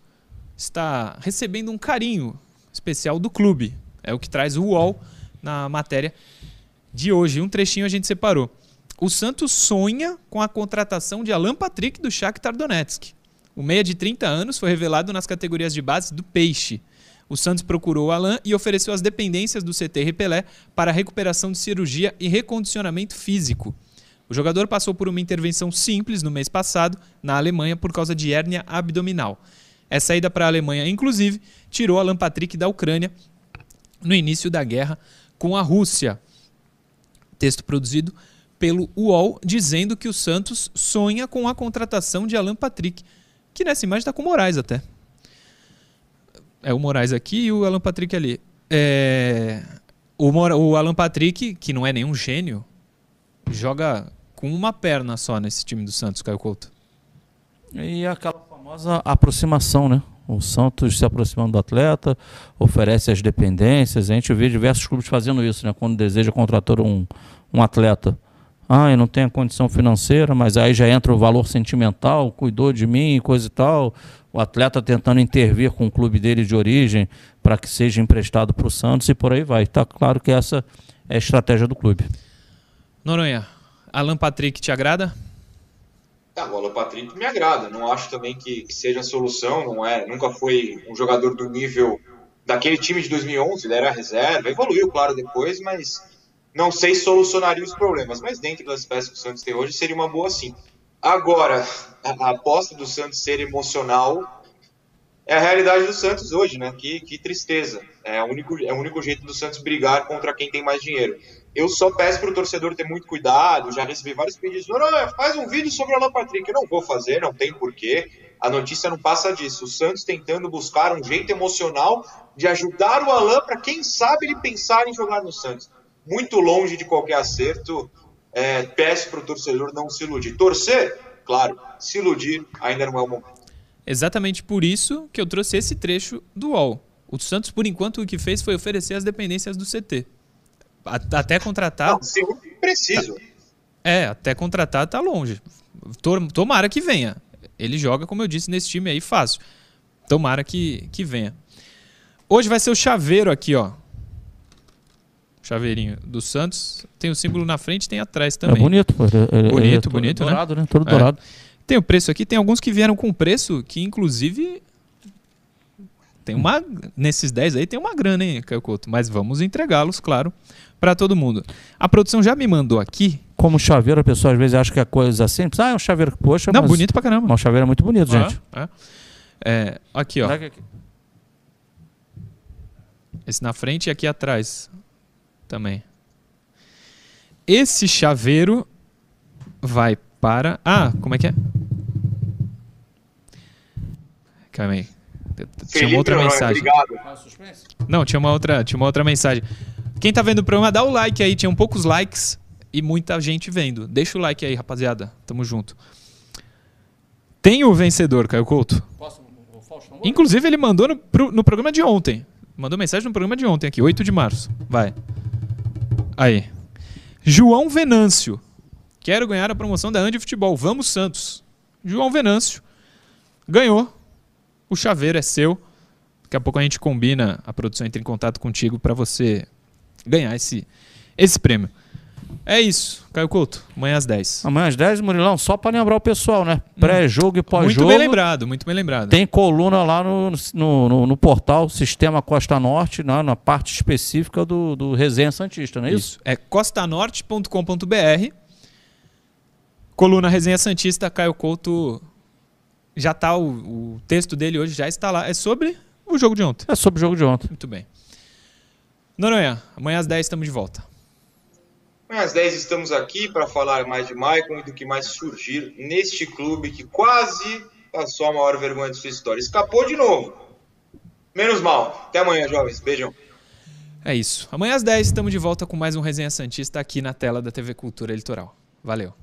está recebendo um carinho especial do clube. É o que traz o UOL na matéria de hoje. Um trechinho a gente separou. O Santos sonha com a contratação de Alan Patrick do Shakhtar Donetsk. O meia de 30 anos foi revelado nas categorias de base do Peixe. O Santos procurou o Alan e ofereceu as dependências do CT Repelé para recuperação de cirurgia e recondicionamento físico. O jogador passou por uma intervenção simples no mês passado na Alemanha por causa de hérnia abdominal. Essa ida para a Alemanha, inclusive, tirou Alan Patrick da Ucrânia no início da guerra com a Rússia. Texto produzido pelo UOL dizendo que o Santos sonha com a contratação de Alan Patrick, que nessa imagem está com Moraes até. É o Moraes aqui e o Alan Patrick ali. É... O, o Alan Patrick, que não é nenhum gênio, joga com uma perna só nesse time do Santos, Caio Couto. E aquela famosa aproximação, né? O Santos se aproximando do atleta, oferece as dependências. A gente vê diversos clubes fazendo isso, né? Quando deseja contratar um, um atleta. Ah, eu não tenho a condição financeira, mas aí já entra o valor sentimental, cuidou de mim, coisa e tal. O atleta tentando intervir com o clube dele de origem para que seja emprestado para o Santos e por aí vai. Está claro que essa é a estratégia do clube. Noronha, Alan Patrick te agrada? Tá, o Alan Patrick me agrada. Não acho também que, que, seja a solução. Não é, nunca foi um jogador do nível daquele time de 2011. Ele era reserva, evoluiu, claro, depois, mas não sei se solucionaria os problemas. Mas dentro das peças que o Santos tem hoje, seria uma boa sim. Agora, a, aposta do Santos ser emocional é a realidade do Santos hoje, né? Que, que tristeza. É o, único, é o único jeito do Santos brigar contra quem tem mais dinheiro. Eu só peço para o torcedor ter muito cuidado. Já recebi vários pedidos. Não, não, faz um vídeo sobre o Alan Patrick. Eu não vou fazer, não tem porquê. A notícia não passa disso. O Santos tentando buscar um jeito emocional de ajudar o Alan para quem sabe ele pensar em jogar no Santos. Muito longe de qualquer acerto. É, peço para o torcedor não se iludir. Torcer, claro. Se iludir ainda não é o momento. Exatamente por isso que eu trouxe esse trecho do UOL. O Santos, por enquanto, o que fez foi oferecer as dependências do CT. Até contratar. Não, se preciso. É, até contratar tá longe. Tomara que venha. Ele joga, como eu disse, nesse time aí fácil. Tomara que, que venha. Hoje vai ser o chaveiro aqui, ó. Chaveirinho do Santos. Tem o símbolo na frente tem atrás também. É bonito, pô. Ele, bonito, é bonito, dourado, né? né? Todo é. dourado. Tem o preço aqui, tem alguns que vieram com preço que, inclusive, tem uma. Nesses 10 aí tem uma grana, hein, Caio Couto? Mas vamos entregá-los, claro, para todo mundo. A produção já me mandou aqui. Como chaveiro, a pessoa às vezes acha que é coisa simples. Ah, é um chaveiro que, poxa, Não, mas... bonito pra caramba. Mas um chaveiro é muito bonito, ah, gente. É. É, aqui, ó. Esse na frente e aqui atrás também. Esse chaveiro vai para. Ah, como é que é? Calma aí. Tinha uma outra mensagem. Não, tinha uma outra, tinha uma outra mensagem. Quem tá vendo o programa, dá o like aí. Tinham poucos likes e muita gente vendo. Deixa o like aí, rapaziada. Tamo junto. Tem o vencedor, Caio Couto. Posso, Inclusive, ele mandou no, pro, no programa de ontem. Mandou mensagem no programa de ontem aqui, 8 de março. Vai. Aí. João Venâncio. Quero ganhar a promoção da Andi Futebol. Vamos, Santos. João Venâncio. Ganhou o chaveiro é seu. Daqui a pouco a gente combina, a produção entra em contato contigo para você ganhar esse, esse prêmio. É isso, Caio Couto. Amanhã às 10. Amanhã às 10, Murilão, só para lembrar o pessoal, né? Hum. Pré-jogo e pós-jogo. Muito bem lembrado, muito bem lembrado. Tem coluna lá no, no, no, no portal Sistema Costa Norte, na, na parte específica do, do Resenha Santista, não é isso? isso. É costanorte.com.br. Coluna Resenha Santista, Caio Couto. Já tá o, o texto dele hoje, já está lá. É sobre o jogo de ontem. É sobre o jogo de ontem. Muito bem. Noronha, amanhã às 10 estamos de volta. Às 10 estamos aqui para falar mais de Maicon e do que mais surgir neste clube que quase passou a maior vergonha de sua história. Escapou de novo. Menos mal. Até amanhã, jovens. Beijão. É isso. Amanhã às 10 estamos de volta com mais um Resenha Santista aqui na tela da TV Cultura Litoral. Valeu.